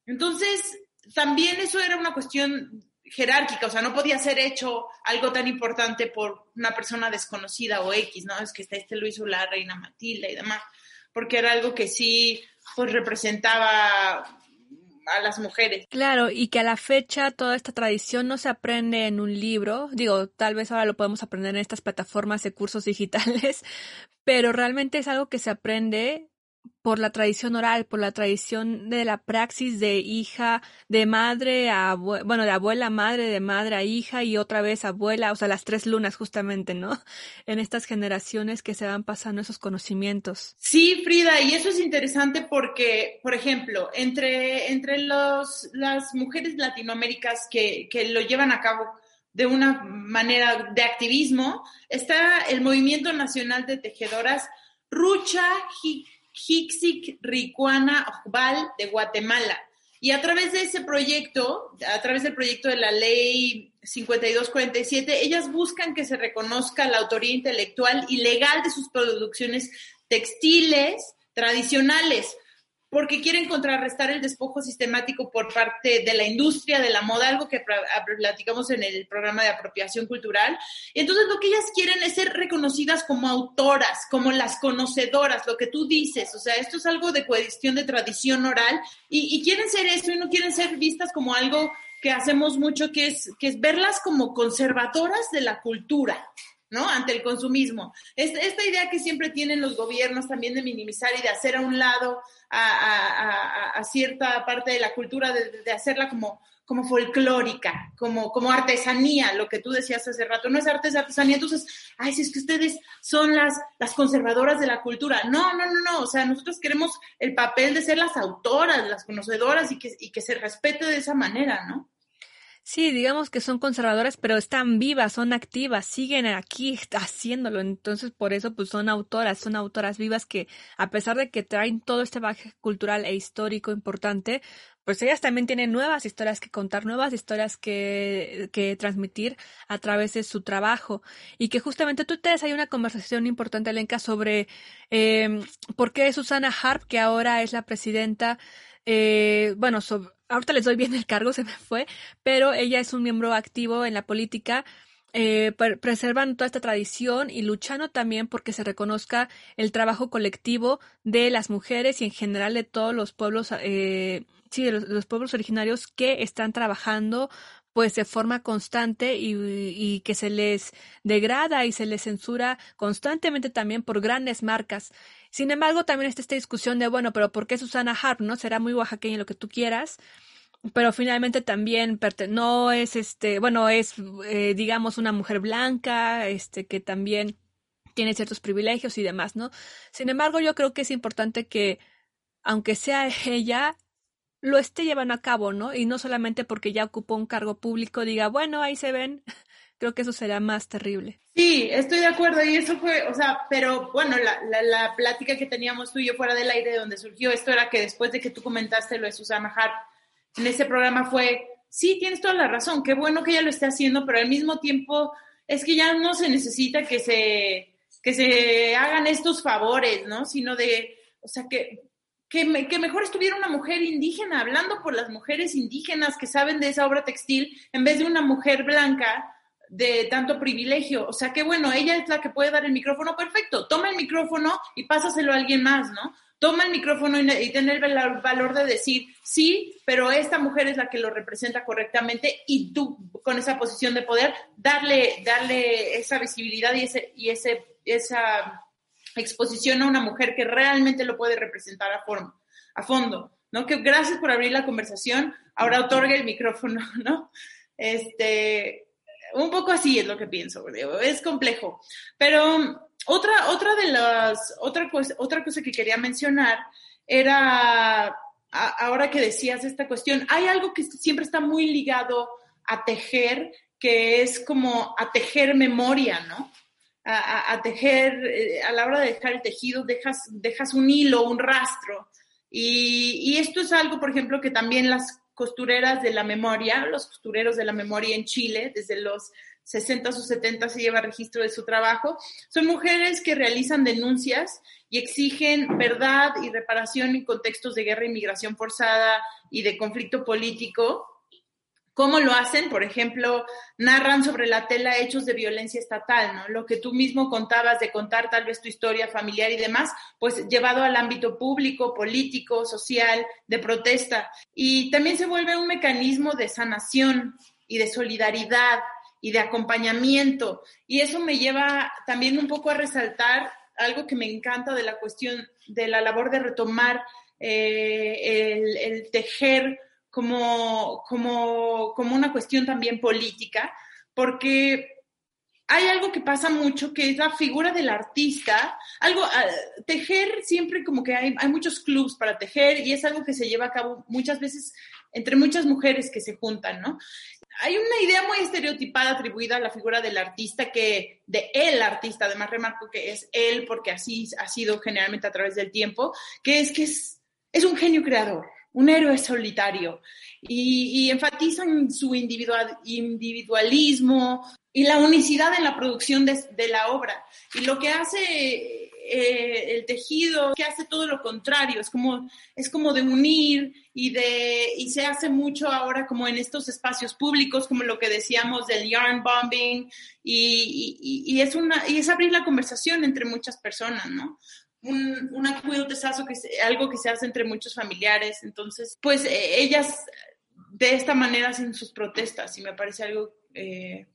Entonces, también eso era una cuestión jerárquica, o sea, no podía ser hecho algo tan importante por una persona desconocida o X, ¿no? Es que este lo hizo la reina Matilda y demás, porque era algo que sí, pues representaba a las mujeres. Claro, y que a la fecha toda esta tradición no se aprende en un libro, digo, tal vez ahora lo podemos aprender en estas plataformas de cursos digitales, pero realmente es algo que se aprende por la tradición oral, por la tradición de la praxis de hija, de madre a bueno, de abuela a madre, de madre a hija y otra vez abuela, o sea, las tres lunas justamente, ¿no? En estas generaciones que se van pasando esos conocimientos. Sí, Frida, y eso es interesante porque, por ejemplo, entre, entre los, las mujeres latinoaméricas que, que lo llevan a cabo de una manera de activismo, está el Movimiento Nacional de Tejedoras Rucha Hixik Ricuana Ojbal de Guatemala. Y a través de ese proyecto, a través del proyecto de la ley 5247, ellas buscan que se reconozca la autoría intelectual y legal de sus producciones textiles tradicionales, porque quieren contrarrestar el despojo sistemático por parte de la industria de la moda, algo que platicamos en el programa de apropiación cultural. Entonces, lo que ellas quieren es ser reconocidas como autoras, como las conocedoras, lo que tú dices. O sea, esto es algo de cuestión de tradición oral y, y quieren ser eso y no quieren ser vistas como algo que hacemos mucho, que es, que es verlas como conservadoras de la cultura. ¿No? Ante el consumismo. Esta, idea que siempre tienen los gobiernos también de minimizar y de hacer a un lado a, cierta parte de la cultura, de, hacerla como, como folclórica, como, como artesanía, lo que tú decías hace rato, no es arte, es artesanía, entonces, ay, si es que ustedes son las, las conservadoras de la cultura. No, no, no, no, o sea, nosotros queremos el papel de ser las autoras, las conocedoras y que, y que se respete de esa manera, ¿no? Sí, digamos que son conservadoras, pero están vivas, son activas, siguen aquí haciéndolo. Entonces, por eso, pues son autoras, son autoras vivas que, a pesar de que traen todo este bagaje cultural e histórico importante, pues ellas también tienen nuevas historias que contar, nuevas historias que, que transmitir a través de su trabajo. Y que justamente tú te hay una conversación importante, Lenka, sobre eh, por qué Susana Harp, que ahora es la presidenta, eh, bueno, ahorita les doy bien el cargo, se me fue, pero ella es un miembro activo en la política. Eh, preservan toda esta tradición y luchando también porque se reconozca el trabajo colectivo de las mujeres y en general de todos los pueblos, eh, sí, de los, pueblos originarios que están trabajando pues de forma constante y, que se les degrada y se les censura constantemente también por grandes marcas. Sin embargo, también está esta discusión de, bueno, pero ¿por qué Susana Harp, no? Será muy oaxaqueña lo que tú quieras, pero finalmente también no es, este, bueno, es, eh, digamos, una mujer blanca, este, que también tiene ciertos privilegios y demás, ¿no? Sin embargo, yo creo que es importante que, aunque sea ella, lo esté llevando a cabo, ¿no? Y no solamente porque ya ocupó un cargo público, diga, bueno, ahí se ven, creo que eso será más terrible. Sí, estoy de acuerdo y eso fue, o sea, pero bueno, la, la, la, plática que teníamos tú y yo fuera del aire donde surgió esto era que después de que tú comentaste lo de Susana Hart en ese programa fue, sí, tienes toda la razón, qué bueno que ella lo esté haciendo, pero al mismo tiempo es que ya no se necesita que se, que se hagan estos favores, ¿no? Sino de, o sea, que, que, que, mejor estuviera una mujer indígena hablando por las mujeres indígenas que saben de esa obra textil en vez de una mujer blanca de tanto privilegio. O sea, que bueno, ella es la que puede dar el micrófono, perfecto, toma el micrófono y pásaselo a alguien más, ¿no? Toma el micrófono y, tener el valor de decir, sí, pero esta mujer es la que lo representa correctamente y tú con esa posición de poder, darle, darle esa visibilidad y, ese, y ese, esa exposición a una mujer que realmente lo puede representar a, forma, a fondo. ¿no? Que gracias por abrir la conversación, ahora otorgue el micrófono, ¿no? Este, un poco así es lo que pienso, es complejo. Pero otra, otra de las, otra cosa, otra cosa que quería mencionar era, ahora que decías esta cuestión, hay algo que siempre está muy ligado a tejer, que es como a tejer memoria, ¿no? A, tejer, eh, a la hora de dejar el tejido, dejas, dejas un hilo, un rastro. Y esto es algo, por ejemplo, que también las costureras de la memoria, los costureros de la memoria en Chile, desde los 60 o 70 se lleva registro de su trabajo. Son mujeres que realizan denuncias y exigen verdad y reparación en contextos de guerra y migración forzada y de conflicto político ¿Cómo lo hacen? Por ejemplo, narran sobre la tela hechos de violencia estatal, ¿no? Lo que tú mismo contabas de contar tal vez tu historia familiar y demás, pues llevado al ámbito público, político, social, de protesta. Y también se vuelve un mecanismo de sanación y de solidaridad y de acompañamiento. Y eso me lleva también un poco a resaltar algo que me encanta de la cuestión de la labor de retomar el, el, tejer como, como, como una cuestión también política, porque hay algo que pasa mucho, que es la figura del artista. Algo, ah, tejer siempre como que hay, hay muchos clubs para tejer y es algo que se lleva a cabo muchas veces entre muchas mujeres que se juntan, ¿no? Hay una idea muy estereotipada atribuida a la figura del artista que, de el artista, además remarco que es él porque así ha sido generalmente a través del tiempo, que es que es, es un genio creador, un héroe solitario y, enfatizan su individual, individualismo y la unicidad en la producción de, la obra. Y lo que hace eh, el tejido, que hace todo lo contrario, es como, es como de unir y, de, y se hace mucho ahora como en estos espacios públicos, como lo que decíamos del yarn bombing, y es, una, y es abrir la conversación entre muchas personas, ¿no? Un, es algo que, se, algo que se hace entre muchos familiares, entonces, pues eh, ellas de esta manera hacen sus protestas y me parece algo eh,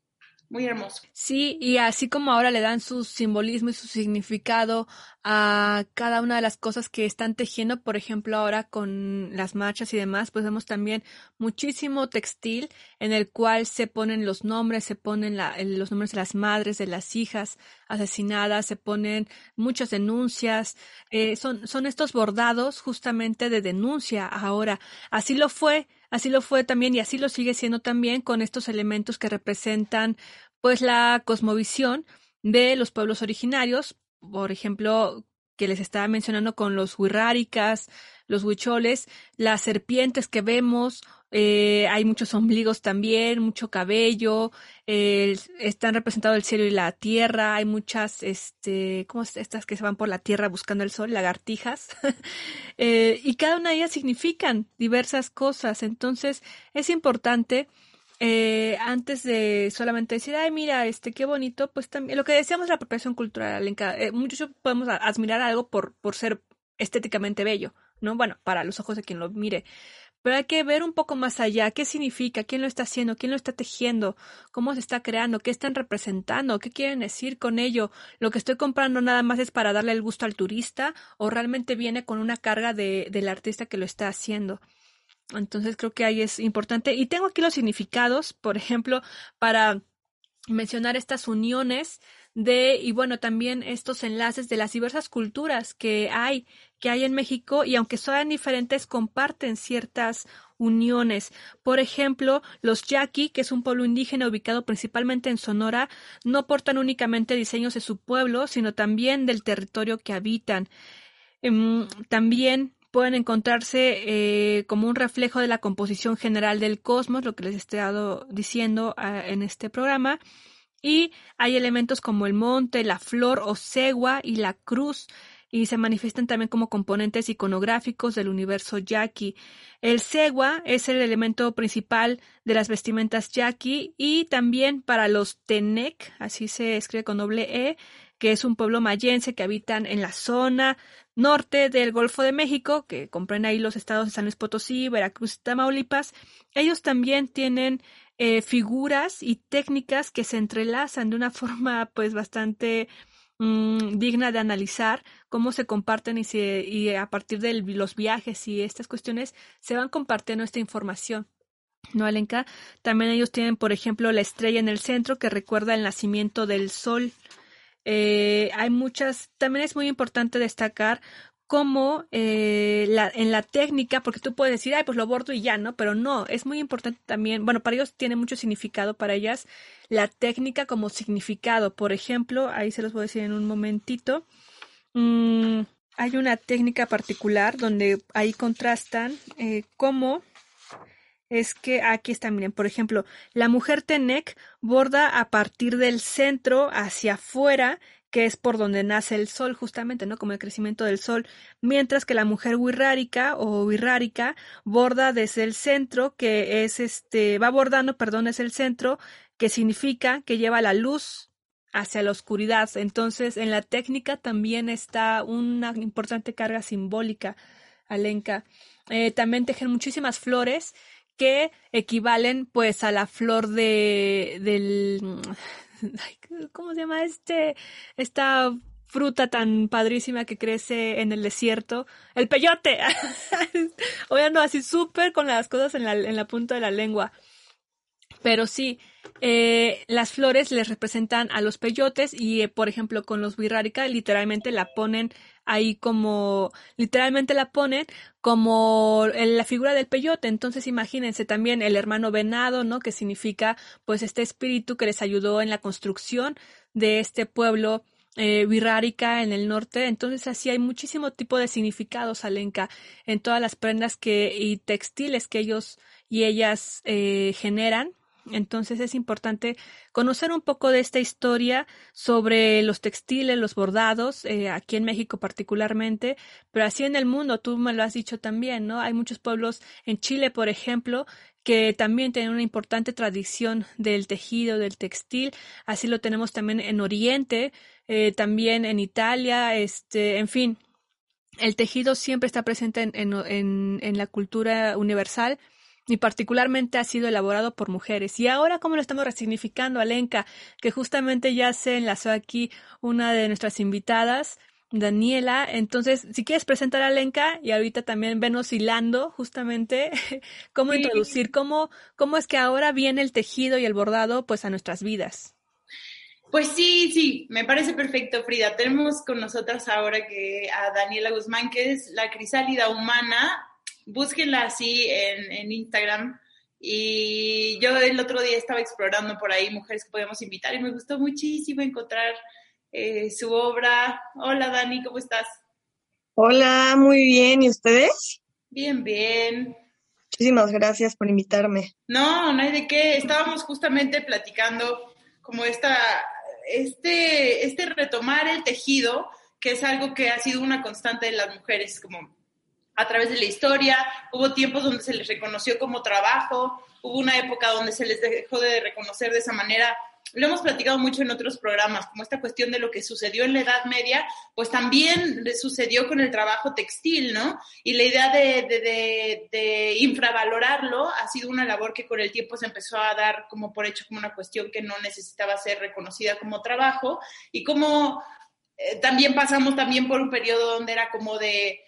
muy hermoso. Sí, y así como ahora le dan su simbolismo y su significado a cada una de las cosas que están tejiendo, por ejemplo, ahora con las marchas y demás, pues vemos también muchísimo textil en el cual se ponen los nombres, se ponen la, los nombres de las madres, de las hijas asesinadas, se ponen muchas denuncias, eh, son, son estos bordados justamente de denuncia ahora. Así lo fue Así lo fue también y así lo sigue siendo también con estos elementos que representan pues la cosmovisión de los pueblos originarios, por ejemplo, que les estaba mencionando con los huirráricas, los huicholes, las serpientes que vemos, eh, hay muchos ombligos también, mucho cabello, están representados el cielo y la tierra, hay muchas, este, ¿cómo es? estas que se van por la tierra buscando el sol, lagartijas, eh, y cada una de ellas significan diversas cosas, entonces es importante eh, antes de solamente decir, ay, mira, este, qué bonito, pues también, lo que decíamos la apropiación cultural, eh, muchos podemos admirar algo por, por ser estéticamente bello, ¿no? Bueno, para los ojos de quien lo mire. Pero hay que ver un poco más allá, qué significa, quién lo está haciendo, quién lo está tejiendo, cómo se está creando, qué están representando, qué quieren decir con ello. Lo que estoy comprando nada más es para darle el gusto al turista o realmente viene con una carga de, del artista que lo está haciendo. Entonces creo que ahí es importante. Y tengo aquí los significados, por ejemplo, para mencionar estas uniones de, y bueno, también estos enlaces de las diversas culturas que hay, que hay en México, y aunque sean diferentes, comparten ciertas uniones. Por ejemplo, los yaqui, que es un pueblo indígena ubicado principalmente en Sonora, no portan únicamente diseños de su pueblo, sino también del territorio que habitan. Em, también pueden encontrarse eh, como un reflejo de la composición general del cosmos, lo que les he estado diciendo ah, en este programa. Y hay elementos como el monte, la flor o cegua y la cruz, y se manifiestan también como componentes iconográficos del universo yaqui. El cegua es el elemento principal de las vestimentas yaqui y también para los tenec, así se escribe con doble E, que es un pueblo mayense que habitan en la zona norte del Golfo de México, que comprende ahí los estados de San Luis Potosí, Veracruz y Tamaulipas. Ellos también tienen eh, figuras y técnicas que se entrelazan de una forma pues bastante mm, digna de analizar cómo se comparten y, se, y a partir de los viajes y estas cuestiones se van compartiendo esta información. ¿No, Alenka? También ellos tienen, por ejemplo, la estrella en el centro que recuerda el nacimiento del sol. Eh, hay muchas, también es muy importante destacar cómo eh, en la técnica, porque tú puedes decir, ay, pues lo bordo y ya, ¿no? Pero no, es muy importante también, bueno, para ellos tiene mucho significado, para ellas, la técnica como significado. Por ejemplo, ahí se los voy a decir en un momentito. Mm, hay una técnica particular donde ahí contrastan eh, cómo es que aquí está, miren, por ejemplo, la mujer Tenec borda a partir del centro hacia afuera, que es por donde nace el sol, justamente, ¿no? Como el crecimiento del sol, mientras que la mujer wirrárica o wirrárica borda desde el centro, que es este, va bordando, perdón, es el centro, que significa que lleva la luz hacia la oscuridad. Entonces, en la técnica también está una importante carga simbólica, Alenka. Eh, también tejen muchísimas flores que equivalen pues a la flor de del ¿cómo se llama este esta fruta tan padrísima que crece en el desierto. El peyote. No, así súper con las cosas en la, en la punta de la lengua. Pero sí, eh, las flores les representan a los peyotes y, eh, por ejemplo, con los birrárica literalmente la ponen ahí como, literalmente la ponen como la figura del peyote. Entonces imagínense también el hermano venado, ¿no? Que significa pues este espíritu que les ayudó en la construcción de este pueblo eh, en el norte. Entonces así hay muchísimo tipo de significados, Alenka, en todas las prendas que, y textiles que ellos y ellas eh, generan. Entonces es importante conocer un poco de esta historia sobre los textiles, los bordados, eh, aquí en México particularmente, pero así en el mundo, tú me lo has dicho también, ¿no? Hay muchos pueblos en Chile, por ejemplo, que también tienen una importante tradición del tejido, del textil. Así lo tenemos también en Oriente, eh, también en Italia, este, en fin. El tejido siempre está presente en, en, en la cultura universal y particularmente ha sido elaborado por mujeres. Y ahora, ¿cómo lo estamos resignificando, Alenka? Que justamente ya se enlazó aquí una de nuestras invitadas, Daniela. Entonces, si quieres presentar a Alenka y ahorita también venos hilando justamente cómo introducir, cómo, cómo es que ahora viene el tejido y el bordado pues a nuestras vidas. Pues sí, sí, me parece perfecto, Frida. Tenemos con nosotras ahora que a Daniela Guzmán, que es la crisálida humana búsquenla así en, Instagram. Y yo el otro día estaba explorando por ahí mujeres que podíamos invitar y me gustó muchísimo encontrar eh, su obra. Hola Dani, ¿cómo estás? Hola, muy bien. ¿Y ustedes? Bien, bien. Muchísimas gracias por invitarme. No, no hay de qué. Estábamos justamente platicando como esta, este, este retomar el tejido, que es algo que ha sido una constante de las mujeres, como a través de la historia, hubo tiempos donde se les reconoció como trabajo, hubo una época donde se les dejó de reconocer de esa manera. Lo hemos platicado mucho en otros programas, como esta cuestión de lo que sucedió en la Edad Media, pues también sucedió con el trabajo textil, ¿no? Y la idea de, de, de, infravalorarlo ha sido una labor que con el tiempo se empezó a dar como por hecho, como una cuestión que no necesitaba ser reconocida como trabajo, y como eh, también pasamos también por un periodo donde era como de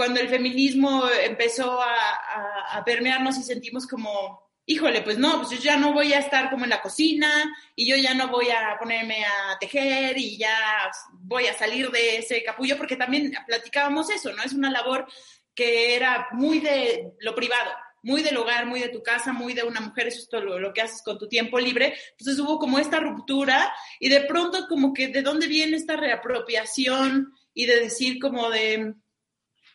cuando el feminismo empezó a, permearnos y sentimos como, híjole, pues no, pues yo ya no voy a estar como en la cocina y yo ya no voy a ponerme a tejer y ya voy a salir de ese capullo, porque también platicábamos eso, ¿no? Es una labor que era muy de lo privado, muy del hogar, muy de tu casa, muy de una mujer, eso es todo lo, que haces con tu tiempo libre. Entonces hubo como esta ruptura y de pronto como que de dónde viene esta reapropiación y de decir como de,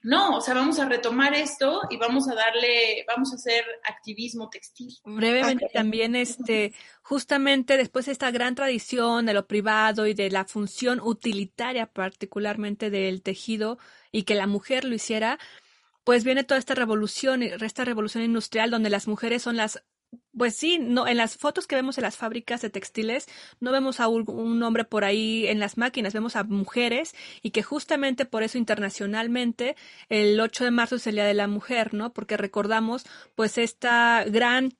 no, o sea, vamos a retomar esto y vamos a darle, vamos a hacer activismo textil. Brevemente también, este, justamente después de esta gran tradición de lo privado y de la función utilitaria particularmente del tejido y que la mujer lo hiciera, pues viene toda esta revolución, esta revolución industrial donde las mujeres son las pues sí, no, en las fotos que vemos en las fábricas de textiles, no vemos a un, hombre por ahí en las máquinas, vemos a mujeres y que justamente por eso internacionalmente el 8 de marzo es el Día de la Mujer, ¿no? Porque recordamos pues esta gran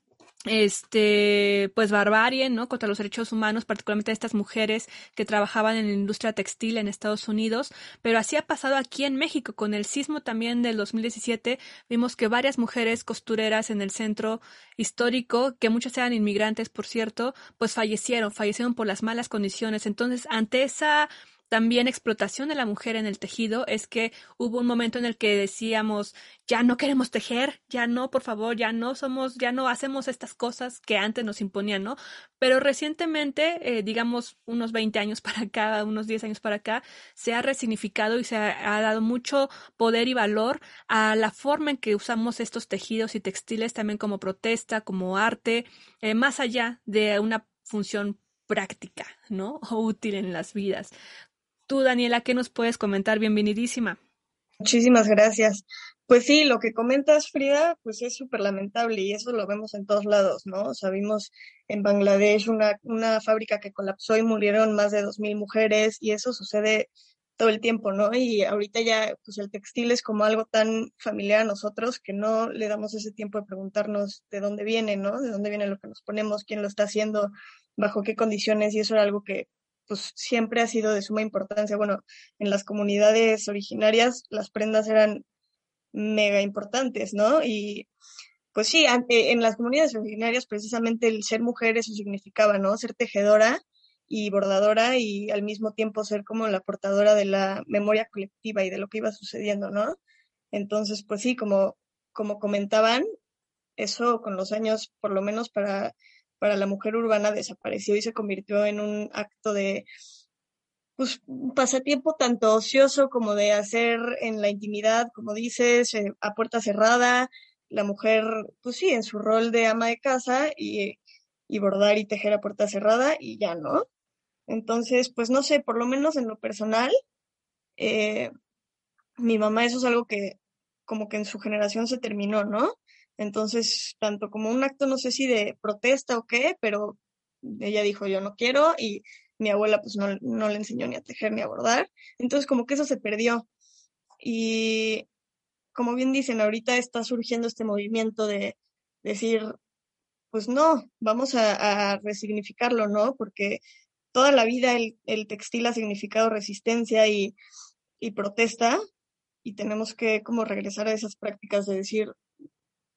este, pues barbarie, ¿no? Contra los derechos humanos, particularmente de estas mujeres que trabajaban en la industria textil en Estados Unidos, pero así ha pasado aquí en México con el sismo también del 2017, vimos que varias mujeres costureras en el centro histórico, que muchas eran inmigrantes, por cierto, pues fallecieron, fallecieron por las malas condiciones. Entonces, ante esa también explotación de la mujer en el tejido es que hubo un momento en el que decíamos, ya no queremos tejer, ya no, por favor, ya no somos, ya no hacemos estas cosas que antes nos imponían, ¿no? Pero recientemente, eh, digamos unos 20 años para acá, unos 10 años para acá, se ha resignificado y se ha, dado mucho poder y valor a la forma en que usamos estos tejidos y textiles también como protesta, como arte, eh, más allá de una función práctica, ¿no? O útil en las vidas. Tú, Daniela, ¿qué nos puedes comentar? Bienvenidísima. Muchísimas gracias. Pues sí, lo que comentas, Frida, pues es súper lamentable y eso lo vemos en todos lados, ¿no? O sea, vimos en Bangladesh una, una fábrica que colapsó y murieron más de 2.000 mujeres y eso sucede todo el tiempo, ¿no? Y ahorita ya, pues el textil es como algo tan familiar a nosotros que no le damos ese tiempo de preguntarnos de dónde viene, ¿no? De dónde viene lo que nos ponemos, quién lo está haciendo, bajo qué condiciones y eso era algo que pues siempre ha sido de suma importancia. Bueno, en las comunidades originarias las prendas eran mega importantes, ¿no? Y pues sí, en las comunidades originarias precisamente el ser mujer eso significaba, ¿no? Ser tejedora y bordadora y al mismo tiempo ser como la portadora de la memoria colectiva y de lo que iba sucediendo, ¿no? Entonces, pues sí, como, como comentaban, eso con los años, por lo menos para, para la mujer urbana, desapareció y se convirtió en un acto de pues, un pasatiempo tanto ocioso como de hacer en la intimidad, como dices, eh, a puerta cerrada, la mujer, pues sí, en su rol de ama de casa y, y bordar y tejer a puerta cerrada y ya no. Entonces, pues no sé, por lo menos en lo personal, eh, mi mamá eso es algo que como que en su generación se terminó, ¿no? Entonces, tanto como un acto, no sé si de protesta o qué, pero ella dijo yo no quiero y mi abuela pues no, no le enseñó ni a tejer ni a bordar. Entonces, como que eso se perdió. Y como bien dicen, ahorita está surgiendo este movimiento de decir, pues no, vamos a, resignificarlo, ¿no? Porque toda la vida el, el textil ha significado resistencia y, y, protesta y tenemos que como regresar a esas prácticas de decir,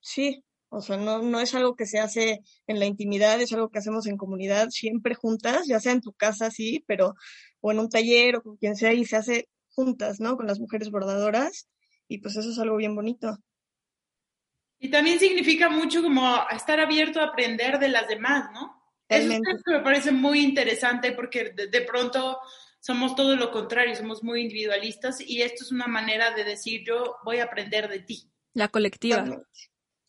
sí, o sea, no, no es algo que se hace en la intimidad, es algo que hacemos en comunidad, siempre juntas, ya sea en tu casa, sí, pero o en un taller o con quien sea y se hace juntas, ¿no? Con las mujeres bordadoras y pues eso es algo bien bonito. Y también significa mucho como estar abierto a aprender de las demás, ¿no? Eso es que me parece muy interesante porque de, pronto somos todo lo contrario, somos muy individualistas y esto es una manera de decir yo voy a aprender de ti. La colectiva.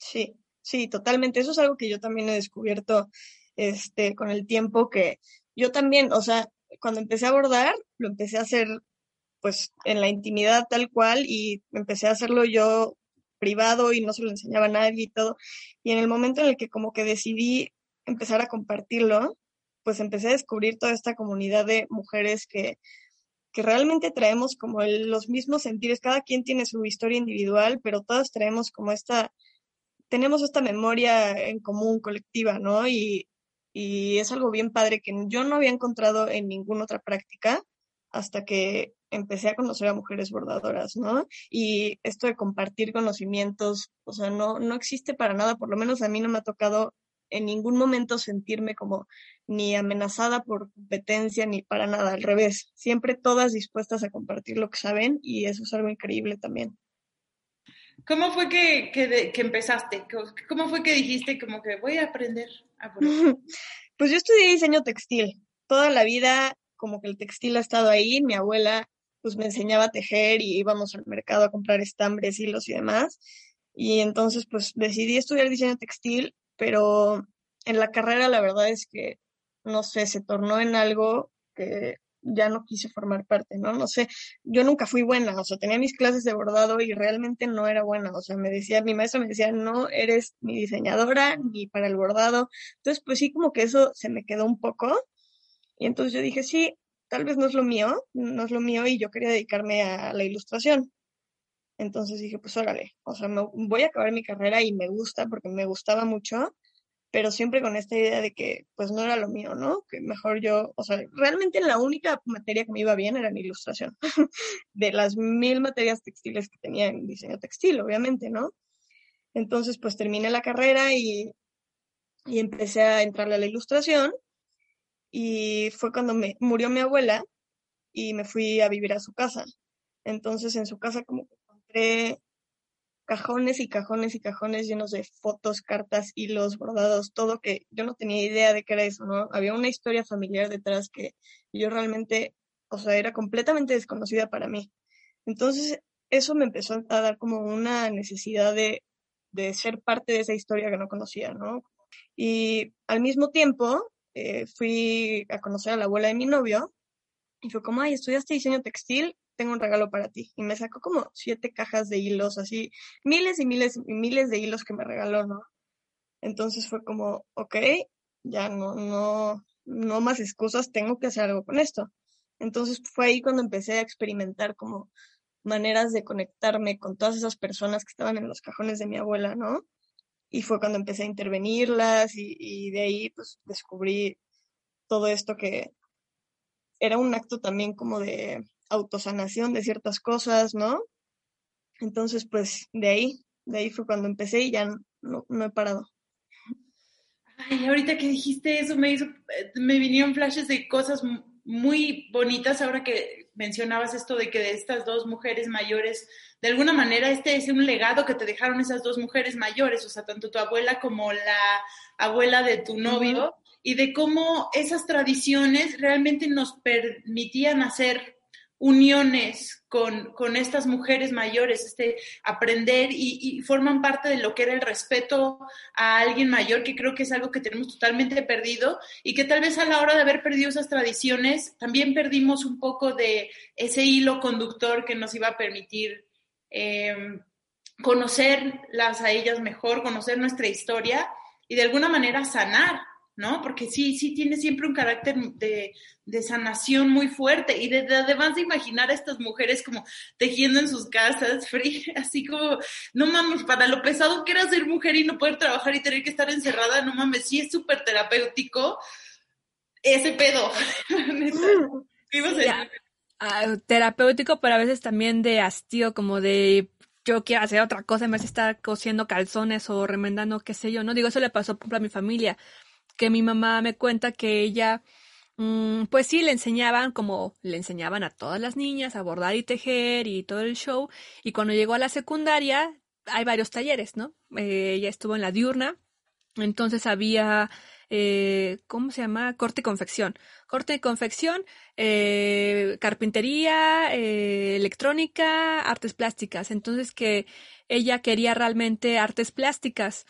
Sí, sí, totalmente. Eso es algo que yo también he descubierto este, con el tiempo que yo también, o sea, cuando empecé a abordar, lo empecé a hacer pues en la intimidad tal cual y empecé a hacerlo yo privado y no se lo enseñaba a nadie y todo. Y en el momento en el que como que decidí empezar a compartirlo, pues empecé a descubrir toda esta comunidad de mujeres que, que realmente traemos como los mismos sentires, cada quien tiene su historia individual, pero todas traemos como esta, tenemos esta memoria en común, colectiva, ¿no? Y, es algo bien padre que yo no había encontrado en ninguna otra práctica hasta que empecé a conocer a mujeres bordadoras, ¿no? Y esto de compartir conocimientos, o sea, no, no existe para nada, por lo menos a mí no me ha tocado en ningún momento sentirme como ni amenazada por competencia ni para nada, al revés, siempre todas dispuestas a compartir lo que saben y eso es algo increíble también. ¿Cómo fue que, que, empezaste? ¿Cómo fue que dijiste como que voy a aprender a Pues yo estudié diseño textil. Toda la vida como que el textil ha estado ahí. Mi abuela pues me enseñaba a tejer y íbamos al mercado a comprar estambres, hilos y demás. Y entonces pues decidí estudiar diseño textil pero en la carrera la verdad es que, no sé, se tornó en algo que ya no quise formar parte, ¿no? No sé, yo nunca fui buena, o sea, tenía mis clases de bordado y realmente no era buena, o sea, me decía, mi maestro me decía, no eres ni diseñadora ni para el bordado, entonces pues sí, como que eso se me quedó un poco, y entonces yo dije, sí, tal vez no es lo mío, no es lo mío y yo quería dedicarme a la ilustración. Entonces dije, pues órale, o sea, me, voy a acabar mi carrera y me gusta porque me gustaba mucho, pero siempre con esta idea de que pues no era lo mío, ¿no? Que mejor yo, o sea, realmente la única materia que me iba bien era mi ilustración, de las mil materias textiles que tenía en diseño textil, obviamente, ¿no? Entonces, pues terminé la carrera y, y empecé a entrarle a la ilustración y fue cuando me murió mi abuela y me fui a vivir a su casa. Entonces, en su casa como cajones y cajones y cajones llenos de fotos, cartas, hilos, bordados, todo que yo no tenía idea de qué era eso, ¿no? Había una historia familiar detrás que yo realmente, o sea, era completamente desconocida para mí. Entonces, eso me empezó a dar como una necesidad de, de ser parte de esa historia que no conocía, ¿no? Y al mismo tiempo, eh, fui a conocer a la abuela de mi novio y fue como, ay, estudiaste diseño textil, tengo un regalo para ti. Y me sacó como siete cajas de hilos, así, miles y miles y miles de hilos que me regaló, ¿no? Entonces fue como, ok, ya no, no, no más excusas, tengo que hacer algo con esto. Entonces fue ahí cuando empecé a experimentar como maneras de conectarme con todas esas personas que estaban en los cajones de mi abuela, ¿no? Y fue cuando empecé a intervenirlas y, y de ahí pues descubrí todo esto que, era un acto también como de autosanación de ciertas cosas, ¿no? Entonces, pues de ahí, de ahí fue cuando empecé y ya no, no he parado. Ay, ahorita que dijiste eso me hizo, eh, me vinieron flashes de cosas muy bonitas ahora que mencionabas esto de que de estas dos mujeres mayores, de alguna manera este es un legado que te dejaron esas dos mujeres mayores, o sea, tanto tu abuela como la abuela de tu novio, y de cómo esas tradiciones realmente nos permitían hacer uniones con, con estas mujeres mayores, este, aprender y, forman parte de lo que era el respeto a alguien mayor, que creo que es algo que tenemos totalmente perdido y que tal vez a la hora de haber perdido esas tradiciones, también perdimos un poco de ese hilo conductor que nos iba a permitir eh, conocerlas a ellas mejor, conocer nuestra historia y de alguna manera sanar ¿no? Porque sí, sí tiene siempre un carácter de, sanación muy fuerte y de, además de imaginar a estas mujeres como tejiendo en sus casas, free, así como, no mames, para lo pesado que era ser mujer y no poder trabajar y tener que estar encerrada, no mames, sí es súper terapéutico ese pedo. Ah, terapéutico, pero a veces también de hastío, como de yo quiero hacer otra cosa en vez de estar cosiendo calzones o remendando, qué sé yo, ¿no? Digo, eso le pasó, por ejemplo, a mi familia que mi mamá me cuenta que ella, mm, pues sí, le enseñaban como le enseñaban a todas las niñas a bordar y tejer y todo el show. Y cuando llegó a la secundaria, hay varios talleres, ¿no? Eh, ella estuvo en la diurna, entonces había, eh, ¿cómo se llama? Corte y confección. Corte y confección, eh, carpintería, electrónica, artes plásticas. Entonces que ella quería realmente artes plásticas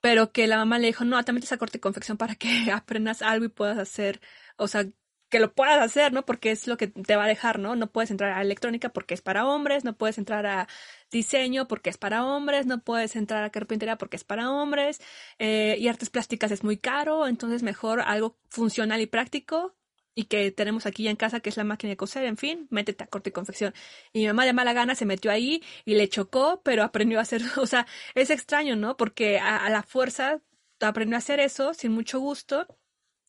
pero que la mamá le dijo, no, también te esa corte de confección para que aprendas algo y puedas hacer, o sea, que lo puedas hacer, ¿no? Porque es lo que te va a dejar, ¿no? No puedes entrar a electrónica porque es para hombres, no puedes entrar a diseño porque es para hombres, no puedes entrar a carpintería porque es para hombres, eh, y artes plásticas es muy caro, entonces mejor algo funcional y práctico y que tenemos aquí en casa, que es la máquina de coser, en fin, métete a corte y confección. Y mi mamá de mala gana se metió ahí y le chocó, pero aprendió a hacer, o sea, es extraño, ¿no? Porque a, la fuerza aprendió a hacer eso sin mucho gusto.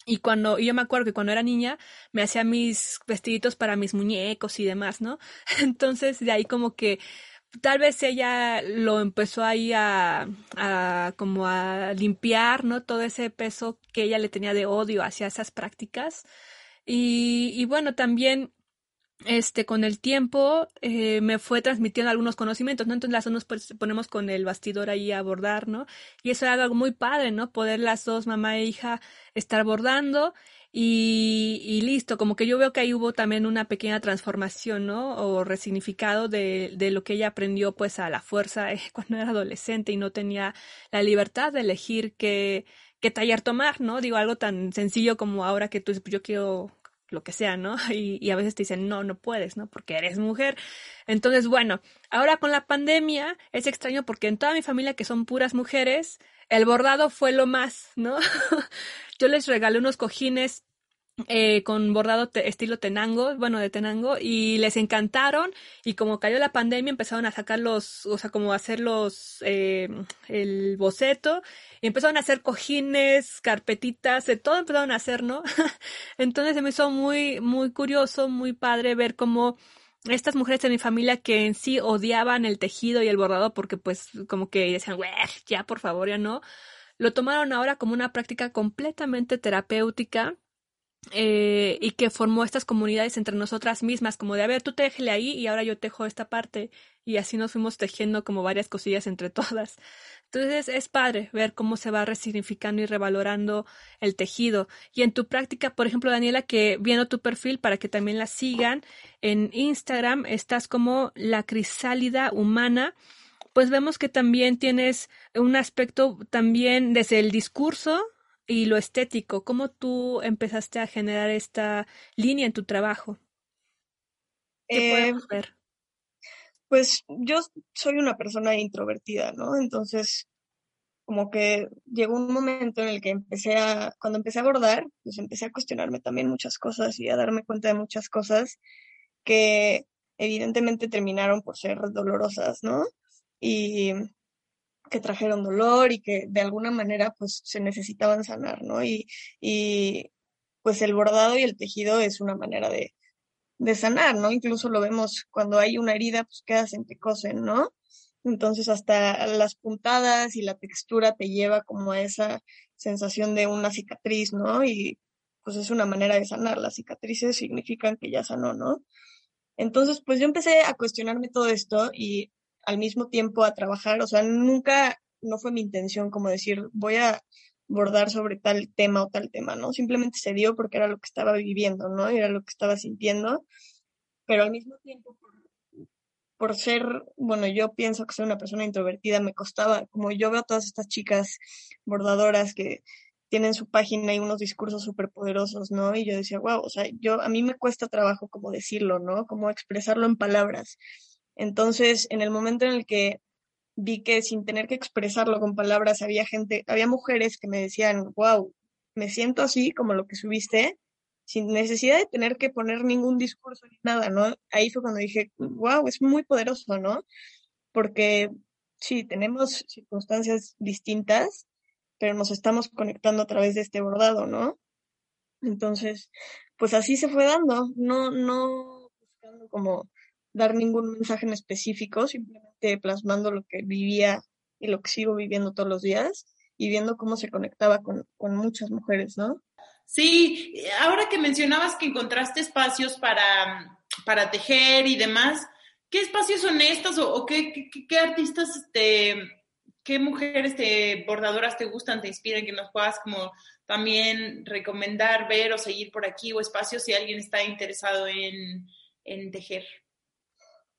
Y cuando, y yo me acuerdo que cuando era niña me hacía mis vestiditos para mis muñecos y demás, ¿no? Entonces de ahí como que tal vez ella lo empezó ahí a, a, como a limpiar, ¿no? Todo ese peso que ella le tenía de odio hacia esas prácticas y, y bueno, también este, con el tiempo eh, me fue transmitiendo algunos conocimientos, ¿no? Entonces las dos pues, ponemos con el bastidor ahí a bordar, ¿no? Y eso era algo muy padre, ¿no? Poder las dos, mamá e hija, estar bordando y, y listo, como que yo veo que ahí hubo también una pequeña transformación, ¿no? O resignificado de, de lo que ella aprendió pues a la fuerza eh, cuando era adolescente y no tenía la libertad de elegir qué, qué taller tomar, ¿no? Digo, algo tan sencillo como ahora que tú yo quiero lo que sea, ¿no? Y, a veces te dicen, no, no puedes, ¿no? Porque eres mujer. Entonces, bueno, ahora con la pandemia es extraño porque en toda mi familia, que son puras mujeres, el bordado fue lo más, ¿no? Yo les regalé unos cojines eh, con bordado estilo tenango, bueno, de tenango, y les encantaron, y como cayó la pandemia empezaron a sacar los, o sea, como a hacer los, eh, el boceto, y empezaron a hacer cojines, carpetitas, de todo empezaron a hacer, ¿no? Entonces se me hizo muy, muy curioso, muy padre ver cómo estas mujeres de mi familia que en sí odiaban el tejido y el bordado porque pues como que decían, ya por favor, ya no, lo tomaron ahora como una práctica completamente terapéutica eh, y que formó estas comunidades entre nosotras mismas, como de, a ver, tú tejele ahí y ahora yo tejo esta parte, y así nos fuimos tejiendo como varias cosillas entre todas. Entonces es padre ver cómo se va resignificando y revalorando el tejido. Y en tu práctica, por ejemplo, Daniela, que viendo tu perfil para que también la sigan, en Instagram estás como la crisálida humana pues vemos que también tienes un aspecto también desde el discurso y lo estético, ¿cómo tú empezaste a generar esta línea en tu trabajo? ¿Qué podemos eh, ver? Pues yo soy una persona introvertida, ¿no? Entonces, como que llegó un momento en el que empecé a, cuando empecé a abordar, pues empecé a cuestionarme también muchas cosas y a darme cuenta de muchas cosas que evidentemente terminaron por ser dolorosas, ¿no? Y que trajeron dolor y que de alguna manera pues se necesitaban sanar, ¿no? Y, y pues el bordado y el tejido es una manera de, de sanar, ¿no? Incluso lo vemos cuando hay una herida, pues quedas en cosen, ¿no? Entonces hasta las puntadas y la textura te lleva como a esa sensación de una cicatriz, ¿no? Y pues es una manera de sanar. Las cicatrices significan que ya sanó, ¿no? Entonces, pues yo empecé a cuestionarme todo esto y al mismo tiempo a trabajar, o sea, nunca, no fue mi intención como decir, voy a bordar sobre tal tema o tal tema, ¿no? Simplemente se dio porque era lo que estaba viviendo, ¿no? Era lo que estaba sintiendo, pero al mismo tiempo, por, ser, bueno, yo pienso que soy una persona introvertida, me costaba, como yo veo a todas estas chicas bordadoras que tienen su página y unos discursos súper poderosos, ¿no? Y yo decía, wow, o sea, yo, a mí me cuesta trabajo como decirlo, ¿no? Como expresarlo en palabras. Entonces, en el momento en el que vi que sin tener que expresarlo con palabras, había gente, había mujeres que me decían, wow, me siento así como lo que subiste, sin necesidad de tener que poner ningún discurso ni nada, ¿no? Ahí fue cuando dije, wow, es muy poderoso, ¿no? Porque sí, tenemos circunstancias distintas, pero nos estamos conectando a través de este bordado, ¿no? Entonces, pues así se fue dando, no, no buscando como dar ningún mensaje en específico, simplemente plasmando lo que vivía y lo que sigo viviendo todos los días y viendo cómo se conectaba con, muchas mujeres, ¿no? Sí, ahora que mencionabas que encontraste espacios para, para tejer y demás, ¿qué espacios son estos o, qué, qué, artistas, este, qué mujeres te, bordadoras te gustan, te inspiran, que nos puedas como también recomendar, ver o seguir por aquí o espacios si alguien está interesado en, en tejer?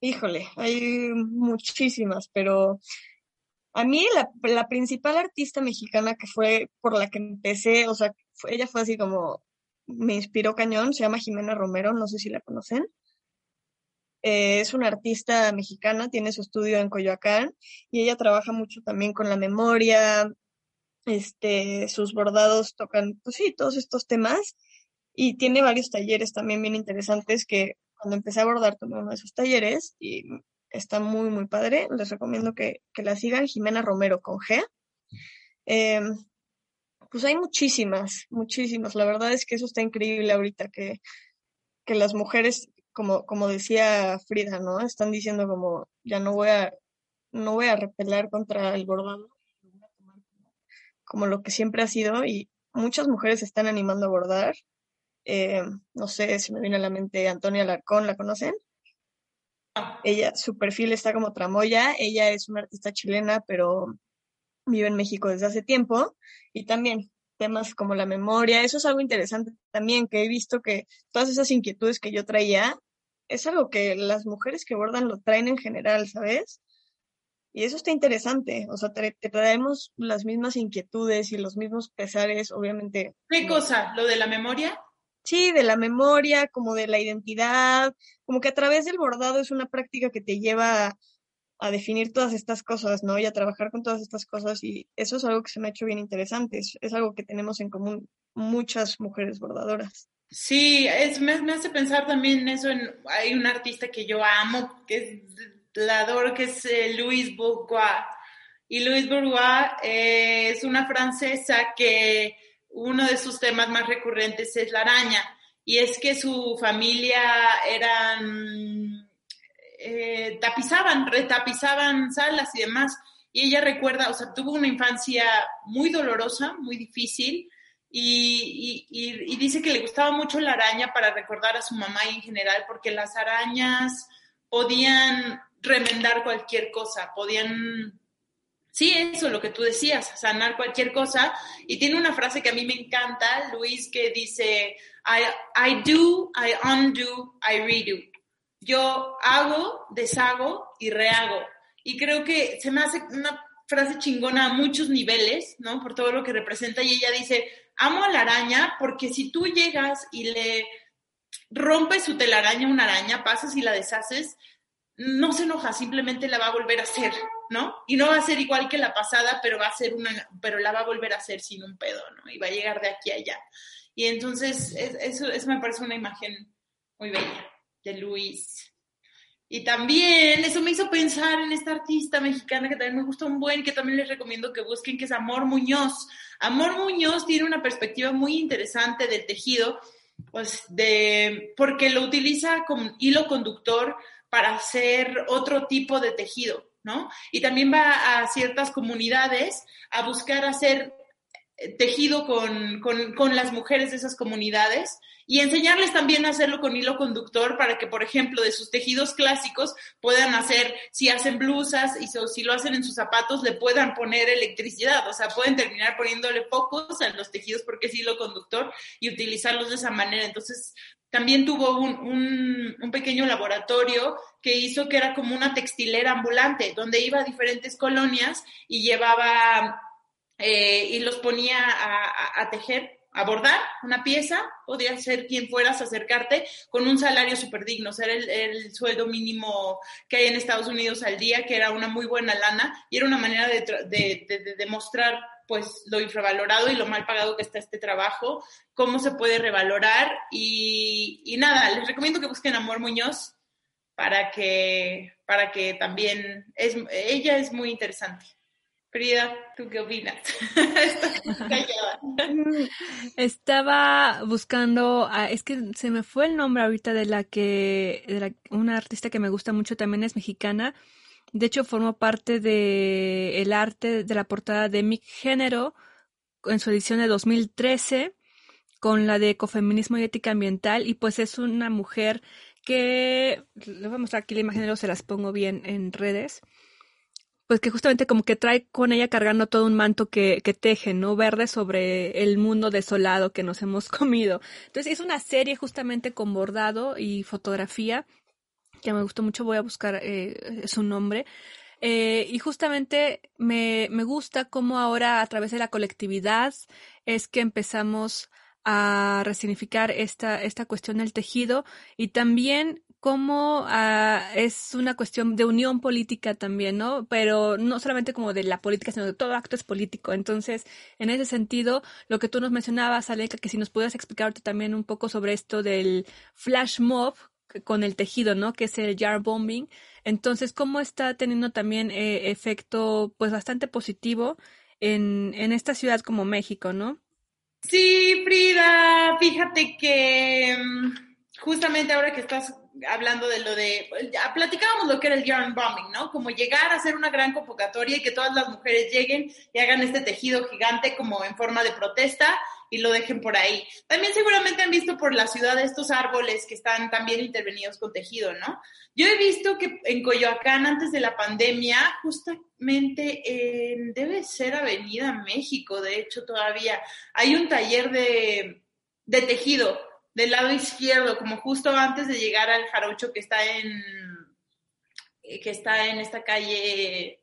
Híjole, hay muchísimas, pero a mí la, principal artista mexicana que fue por la que empecé, o sea, ella fue así como, me inspiró cañón, se llama Jimena Romero, no sé si la conocen. Eh, es una artista mexicana, tiene su estudio en Coyoacán y ella trabaja mucho también con la memoria, este, sus bordados tocan, pues sí, todos estos temas y tiene varios talleres también bien interesantes que cuando empecé a bordar tomé uno de sus talleres y está muy, muy padre. Les recomiendo que, la sigan, Jimena Romero con G. Em, pues hay muchísimas, muchísimas. La verdad es que eso está increíble ahorita, que, que las mujeres, como, como decía Frida, ¿no? Están diciendo como, ya no voy a, no voy a repelar contra el bordado, como lo que siempre ha sido, y muchas mujeres se están animando a bordar eh, no sé si me viene a la mente Antonia Larcón, ¿la conocen? Ella, su perfil está como Tramoya, ella es una artista chilena, pero vive en México desde hace tiempo, y también temas como la memoria, eso es algo interesante también, que he visto que todas esas inquietudes que yo traía, es algo que las mujeres que bordan lo traen en general, ¿sabes? Y eso está interesante, o sea, te, traemos las mismas inquietudes y los mismos pesares, obviamente. ¿Qué cosa? ¿Lo de la memoria? Sí, de la memoria, como de la identidad, como que a través del bordado es una práctica que te lleva a, definir todas estas cosas, ¿no? Y a trabajar con todas estas cosas y eso es algo que se me ha hecho bien interesante, es, algo que tenemos en común muchas mujeres bordadoras. Sí, es, me, hace pensar también eso, hay un artista que yo amo, que es la adoro, que es eh, Louise Bourgois. Y Louise Bourgois eh, es una francesa que uno de sus temas más recurrentes es la araña, y es que su familia eran, eh, tapizaban, retapizaban salas y demás, y ella recuerda, o sea, tuvo una infancia muy dolorosa, muy difícil, y, y, dice que le gustaba mucho la araña para recordar a su mamá y en general, porque las arañas podían remendar cualquier cosa, podían Sí, eso, lo que tú decías, sanar cualquier cosa. Y tiene una frase que a mí me encanta, Luis, que dice, I, I do, I undo, I redo. Yo hago, deshago y rehago. Y creo que se me hace una frase chingona a muchos niveles, ¿no? Por todo lo que representa. Y ella dice, amo a la araña porque si tú llegas y le rompes su telaraña a una araña, pasas y la deshaces, no se enoja, simplemente la va a volver a hacer, ¿no? Y no va a ser igual que la pasada, pero va a ser una, pero la va a volver a hacer sin un pedo, ¿no? Y va a llegar de aquí a allá. Y entonces, eso, eso me parece una imagen muy bella de Luis. Y también eso me hizo pensar en esta artista mexicana que también me gusta un buen, que también les recomiendo que busquen, que es Amor Muñoz. Amor Muñoz tiene una perspectiva muy interesante del tejido, pues de, porque lo utiliza como hilo conductor para hacer otro tipo de tejido, ¿no? Y también va a ciertas comunidades a buscar hacer tejido con, con, con, las mujeres de esas comunidades y enseñarles también a hacerlo con hilo conductor para que, por ejemplo, de sus tejidos clásicos puedan hacer, si hacen blusas y si lo hacen en sus zapatos, le puedan poner electricidad, o sea, pueden terminar poniéndole focos a los tejidos porque es hilo conductor y utilizarlos de esa manera. Entonces, también tuvo un, un, un, pequeño laboratorio que hizo que era como una textilera ambulante, donde iba a diferentes colonias y llevaba eh, y los ponía a, a, tejer, a bordar una pieza, podía ser quien fueras acercarte con un salario súper digno, o sea, era el, el, sueldo mínimo que hay en Estados Unidos al día, que era una muy buena lana y era una manera de, de, de, de demostrar pues lo infravalorado y lo mal pagado que está este trabajo, cómo se puede revalorar y, y nada, les recomiendo que busquen Amor Muñoz para que, para que también, es, ella es muy interesante. Frida, ¿tú qué opinas? Estaba buscando, a, es que se me fue el nombre ahorita de la que, de la, una artista que me gusta mucho también es mexicana. De hecho, formó parte de el arte de la portada de Mi Género en su edición de 2013 con la de ecofeminismo y ética ambiental y pues es una mujer que les voy a mostrar aquí la imagen, se las pongo bien en redes pues que justamente como que trae con ella cargando todo un manto que, que teje, ¿no? Verde sobre el mundo desolado que nos hemos comido. Entonces es una serie justamente con bordado y fotografía que me gustó mucho, voy a buscar eh, su nombre. Eh, y justamente me, me gusta cómo ahora a través de la colectividad es que empezamos a resignificar esta, esta cuestión del tejido y también cómo uh, es una cuestión de unión política también, ¿no? Pero no solamente como de la política, sino de todo acto es político. Entonces, en ese sentido, lo que tú nos mencionabas, Aleca, que si nos pudieras explicarte también un poco sobre esto del flash mob con el tejido, ¿no? Que es el jar bombing. Entonces, ¿cómo está teniendo también eh, efecto, pues, bastante positivo en, en esta ciudad como México, ¿no? Sí, Frida, fíjate que mm, justamente ahora que estás hablando de lo de, ya platicábamos lo que era el yarn bombing, ¿no? Como llegar a hacer una gran convocatoria y que todas las mujeres lleguen y hagan este tejido gigante como en forma de protesta y lo dejen por ahí. También seguramente han visto por la ciudad estos árboles que están también intervenidos con tejido, ¿no? Yo he visto que en Coyoacán antes de la pandemia, justamente en, debe ser Avenida México, de hecho todavía, hay un taller de, de tejido del lado izquierdo, como justo antes de llegar al jarocho que está en que está en esta calle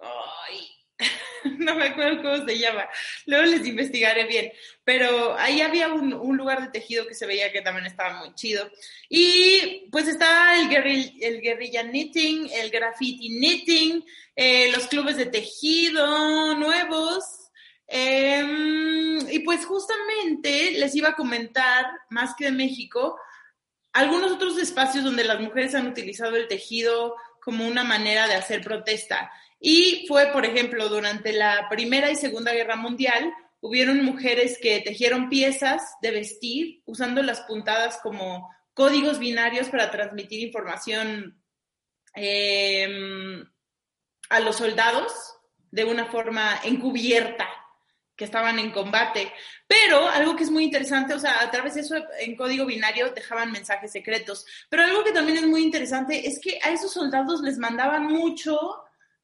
ay, no me acuerdo cómo se llama, luego les investigaré bien, pero ahí había un, un, lugar de tejido que se veía que también estaba muy chido. Y pues está el, guerrilla, el guerrilla knitting, el graffiti knitting, eh, los clubes de tejido nuevos, eh, pues justamente les iba a comentar, más que de México, algunos otros espacios donde las mujeres han utilizado el tejido como una manera de hacer protesta. Y fue, por ejemplo, durante la Primera y Segunda Guerra Mundial, hubieron mujeres que tejieron piezas de vestir usando las puntadas como códigos binarios para transmitir información eh, a los soldados de una forma encubierta, que estaban en combate. Pero algo que es muy interesante, o sea, a través de eso en código binario dejaban mensajes secretos. Pero algo que también es muy interesante es que a esos soldados les mandaban mucho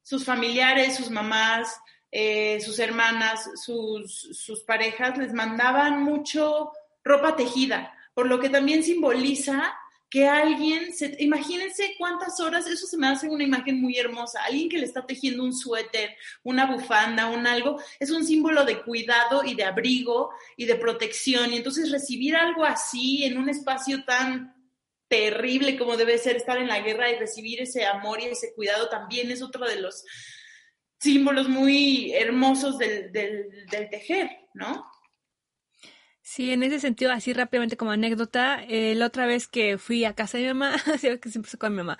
sus familiares, sus mamás, eh, sus hermanas, sus, sus parejas, les mandaban mucho ropa tejida, por lo que también simboliza que alguien, se, imagínense cuántas horas, eso se me hace una imagen muy hermosa, alguien que le está tejiendo un suéter, una bufanda, un algo, es un símbolo de cuidado y de abrigo y de protección, y entonces recibir algo así en un espacio tan terrible como debe ser estar en la guerra y recibir ese amor y ese cuidado también es otro de los símbolos muy hermosos del, del, del tejer, ¿no? Sí, en ese sentido, así rápidamente como anécdota, eh, la otra vez que fui a casa de mi mamá, que siempre con mi mamá,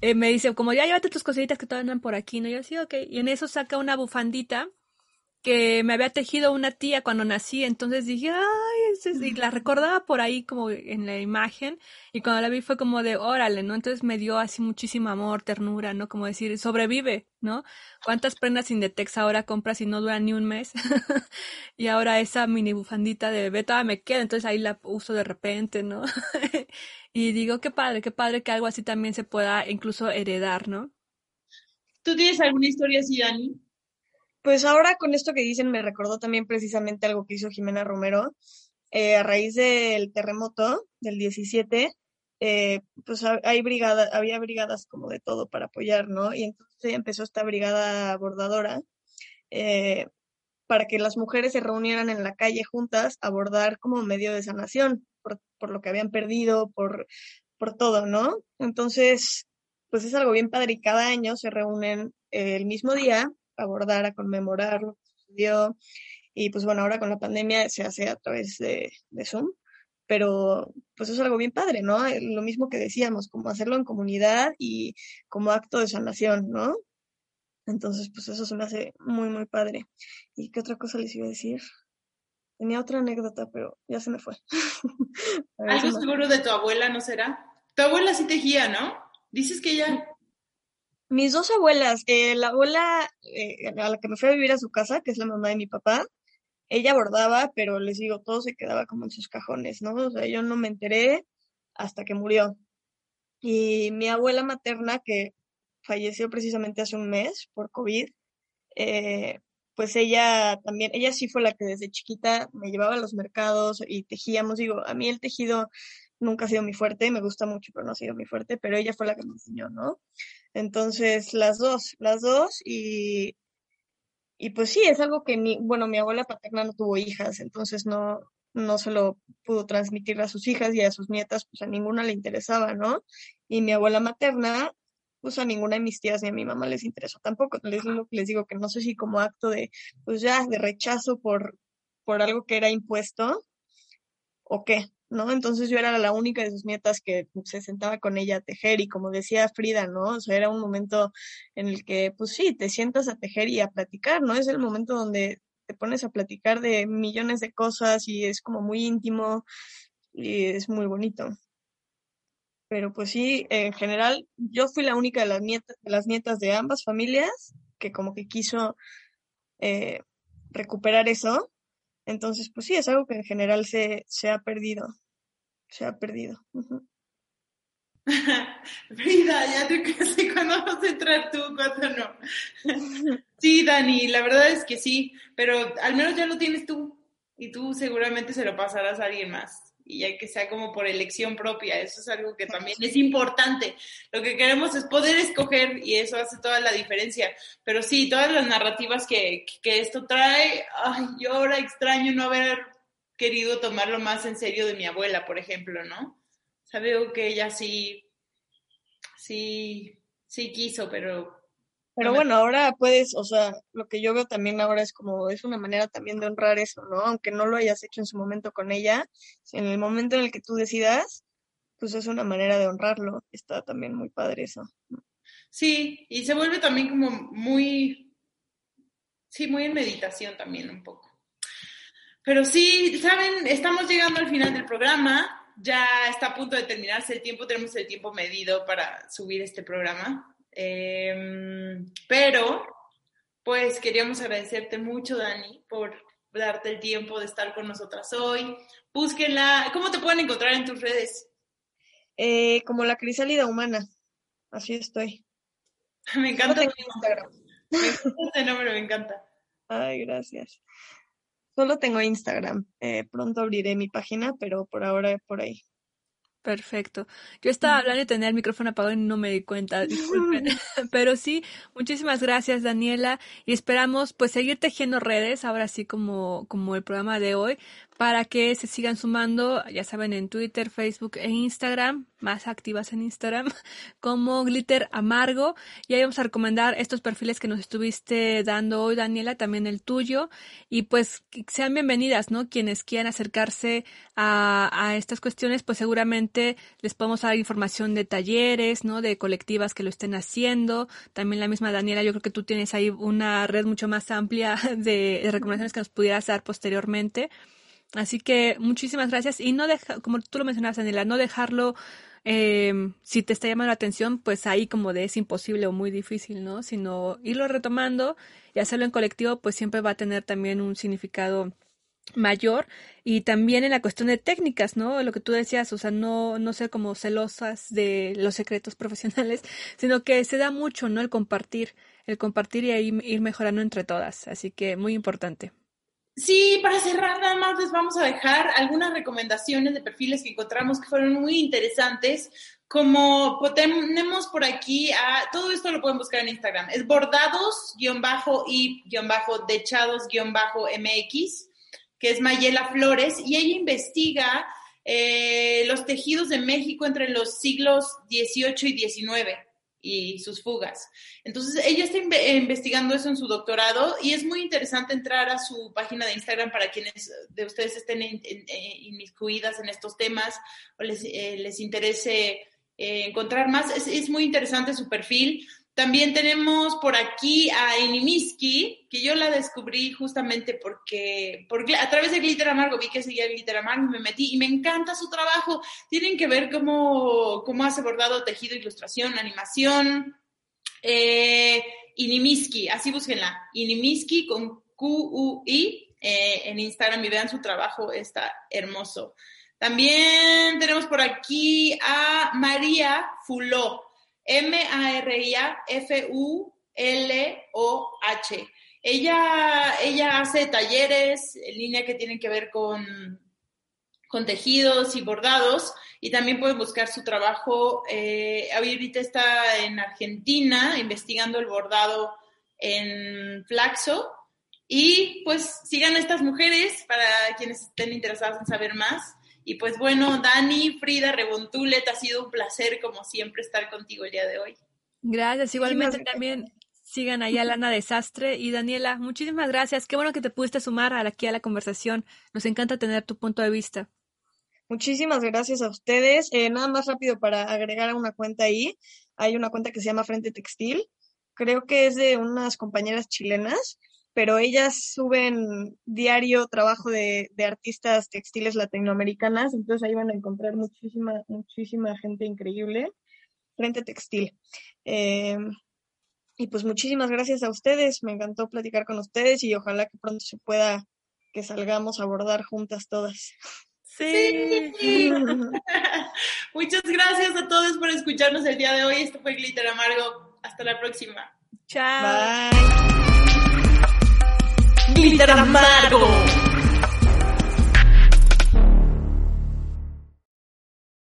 eh, me dice como ya llévate tus cositas que todavía andan por aquí, ¿no? Yo así, ok. Y en eso saca una bufandita que me había tejido una tía cuando nací, entonces dije, ay, y la recordaba por ahí como en la imagen, y cuando la vi fue como de, órale, ¿no? Entonces me dio así muchísimo amor, ternura, ¿no? Como decir, sobrevive, ¿no? ¿Cuántas prendas Indetex ahora compras y no duran ni un mes? y ahora esa mini bufandita de bebé todavía me queda, entonces ahí la uso de repente, ¿no? y digo, qué padre, qué padre que algo así también se pueda incluso heredar, ¿no? ¿Tú tienes alguna historia así, Dani? Pues ahora con esto que dicen me recordó también precisamente algo que hizo Jimena Romero. Eh, a raíz del terremoto del 17, eh, pues hay brigada, había brigadas como de todo para apoyar, ¿no? Y entonces empezó esta brigada bordadora eh, para que las mujeres se reunieran en la calle juntas a bordar como medio de sanación, por, por lo que habían perdido, por, por todo, ¿no? Entonces, pues es algo bien padre y cada año se reúnen el mismo día abordar, a conmemorar lo que sucedió. Y pues bueno, ahora con la pandemia se hace a través de, Zoom, pero pues es algo bien padre, ¿no? Eh, lo mismo que decíamos, como hacerlo en comunidad y como acto de sanación, ¿no? Entonces, pues eso se me hace muy, muy padre. ¿Y qué otra cosa les iba a decir? Tenía otra anécdota, pero ya se me fue. Algo seguro de tu abuela, ¿no será? Tu abuela sí tejía, ¿no? Dices que ella mis dos abuelas, eh, la abuela eh, a la que me fui a vivir a su casa, que es la mamá de mi papá, ella bordaba, pero les digo, todo se quedaba como en sus cajones, ¿no? O sea, yo no me enteré hasta que murió. Y mi abuela materna, que falleció precisamente hace un mes por COVID, eh, pues ella también, ella sí fue la que desde chiquita me llevaba a los mercados y tejíamos. Digo, a mí el tejido nunca ha sido mi fuerte, me gusta mucho, pero no ha sido mi fuerte, pero ella fue la que me enseñó, ¿no? Entonces, las dos, las dos, y, y pues sí, es algo que mi, bueno, mi abuela paterna no tuvo hijas, entonces no, no se lo pudo transmitir a sus hijas y a sus nietas, pues a ninguna le interesaba, ¿no? Y mi abuela materna, pues a ninguna de mis tías ni a mi mamá les interesó tampoco. Les, les digo que no sé si como acto de, pues ya, de rechazo por, por algo que era impuesto o qué, ¿no? Entonces yo era la única de sus nietas que se sentaba con ella a tejer y como decía Frida, ¿no? O sea, era un momento en el que, pues sí, te sientas a tejer y a platicar, ¿no? Es el momento donde te pones a platicar de millones de cosas y es como muy íntimo y es muy bonito. Pero pues sí, en general, yo fui la única de las nietas de, las nietas de ambas familias que como que quiso eh, recuperar eso entonces, pues sí, es algo que en general se, se ha perdido. Se ha perdido. Frida, ya te sé cuándo vas a entrar tú, cuándo no. sí, Dani, la verdad es que sí, pero al menos ya lo tienes tú y tú seguramente se lo pasarás a alguien más y ya que sea como por elección propia, eso es algo que también es importante. Lo que queremos es poder escoger y eso hace toda la diferencia. Pero sí, todas las narrativas que, que esto trae, ay, yo ahora extraño no haber querido tomarlo más en serio de mi abuela, por ejemplo, ¿no? O que ella sí, sí, sí quiso, pero pero bueno, ahora puedes, o sea, lo que yo veo también ahora es como, es una manera también de honrar eso, ¿no? Aunque no lo hayas hecho en su momento con ella, en el momento en el que tú decidas, pues es una manera de honrarlo. Está también muy padre eso. Sí, y se vuelve también como muy, sí, muy en meditación también un poco. Pero sí, saben, estamos llegando al final del programa, ya está a punto de terminarse el tiempo, tenemos el tiempo medido para subir este programa. Em, pero, pues queríamos agradecerte mucho, Dani, por darte el tiempo de estar con nosotras hoy. Búsquenla. ¿Cómo te pueden encontrar en tus redes? Eh, como la crisálida humana. Así estoy. me encanta. Instagram. Me encanta este nombre, me encanta. Ay, gracias. Solo tengo Instagram. Eh, pronto abriré mi página, pero por ahora por ahí. Perfecto. Yo estaba hablando y tenía el micrófono apagado y no me di cuenta, disculpen. Pero sí, muchísimas gracias Daniela y esperamos pues seguir tejiendo redes, ahora sí como, como el programa de hoy, para que se sigan sumando, ya saben, en Twitter, Facebook e Instagram, más activas en Instagram, como Glitter Amargo. Y ahí vamos a recomendar estos perfiles que nos estuviste dando hoy, Daniela, también el tuyo. Y pues sean bienvenidas, ¿no? Quienes quieran acercarse a, a estas cuestiones, pues seguramente les podemos dar información de talleres, ¿no? De colectivas que lo estén haciendo. También la misma Daniela, yo creo que tú tienes ahí una red mucho más amplia de, de recomendaciones que nos pudieras dar posteriormente. Así que muchísimas gracias y no deja, como tú lo mencionabas, Daniela, no dejarlo, eh, si te está llamando la atención, pues ahí como de es imposible o muy difícil, ¿no? Sino irlo retomando y hacerlo en colectivo, pues siempre va a tener también un significado mayor y también en la cuestión de técnicas, ¿no? Lo que tú decías, o sea, no, no ser como celosas de los secretos profesionales, sino que se da mucho, ¿no? El compartir, el compartir y ir mejorando entre todas. Así que muy importante. Sí, para cerrar nada más les vamos a dejar algunas recomendaciones de perfiles que encontramos que fueron muy interesantes. Como tenemos por aquí, a, todo esto lo pueden buscar en Instagram, es bordados-y-dechados-mx, que es Mayela Flores, y ella investiga eh, los tejidos de México entre los siglos XVIII y XIX y sus fugas. Entonces, ella está investigando eso en su doctorado y es muy interesante entrar a su página de Instagram para quienes de ustedes estén inmiscuidas en estos temas o les, eh, les interese eh, encontrar más. Es, es, muy interesante su perfil. También tenemos por aquí a Inimiski, que yo la descubrí justamente porque, porque a través de Glitter Amargo vi que seguía Glitter Amargo y me metí y me encanta su trabajo. Tienen que ver cómo, cómo hace bordado, tejido, ilustración, animación. Eh, Inimiski, así búsquenla. Inimiski con Q-U-I eh, en Instagram y vean su trabajo, está hermoso. También tenemos por aquí a María Fuló. M-A-R-I-A-F-U-L-O-H. Ella, ella hace talleres en línea que tienen que ver con, con tejidos y bordados y también pueden buscar su trabajo. Eh, ahorita está en Argentina investigando el bordado en flaxo y pues sigan a estas mujeres para quienes estén interesados en saber más. Y pues bueno, Dani, Frida, Rebontulet, ha sido un placer como siempre estar contigo el día de hoy. Gracias, igualmente también sigan ahí a Lana Desastre y Daniela, muchísimas gracias. Qué bueno que te pudiste sumar aquí a la conversación. Nos encanta tener tu punto de vista. Muchísimas gracias a ustedes. Eh, nada más rápido para agregar a una cuenta ahí. Hay una cuenta que se llama Frente Textil. Creo que es de unas compañeras chilenas pero ellas suben diario trabajo de, artistas textiles latinoamericanas, entonces ahí van a encontrar muchísima, muchísima gente increíble. Frente Textil. Eh, y pues muchísimas gracias a ustedes, me encantó platicar con ustedes y ojalá que pronto se pueda que salgamos a abordar juntas todas. Sí. Muchas gracias a todos por escucharnos el día de hoy. Esto fue Glitter Amargo. Hasta la próxima. Chao. Bye. Glitter Amargo.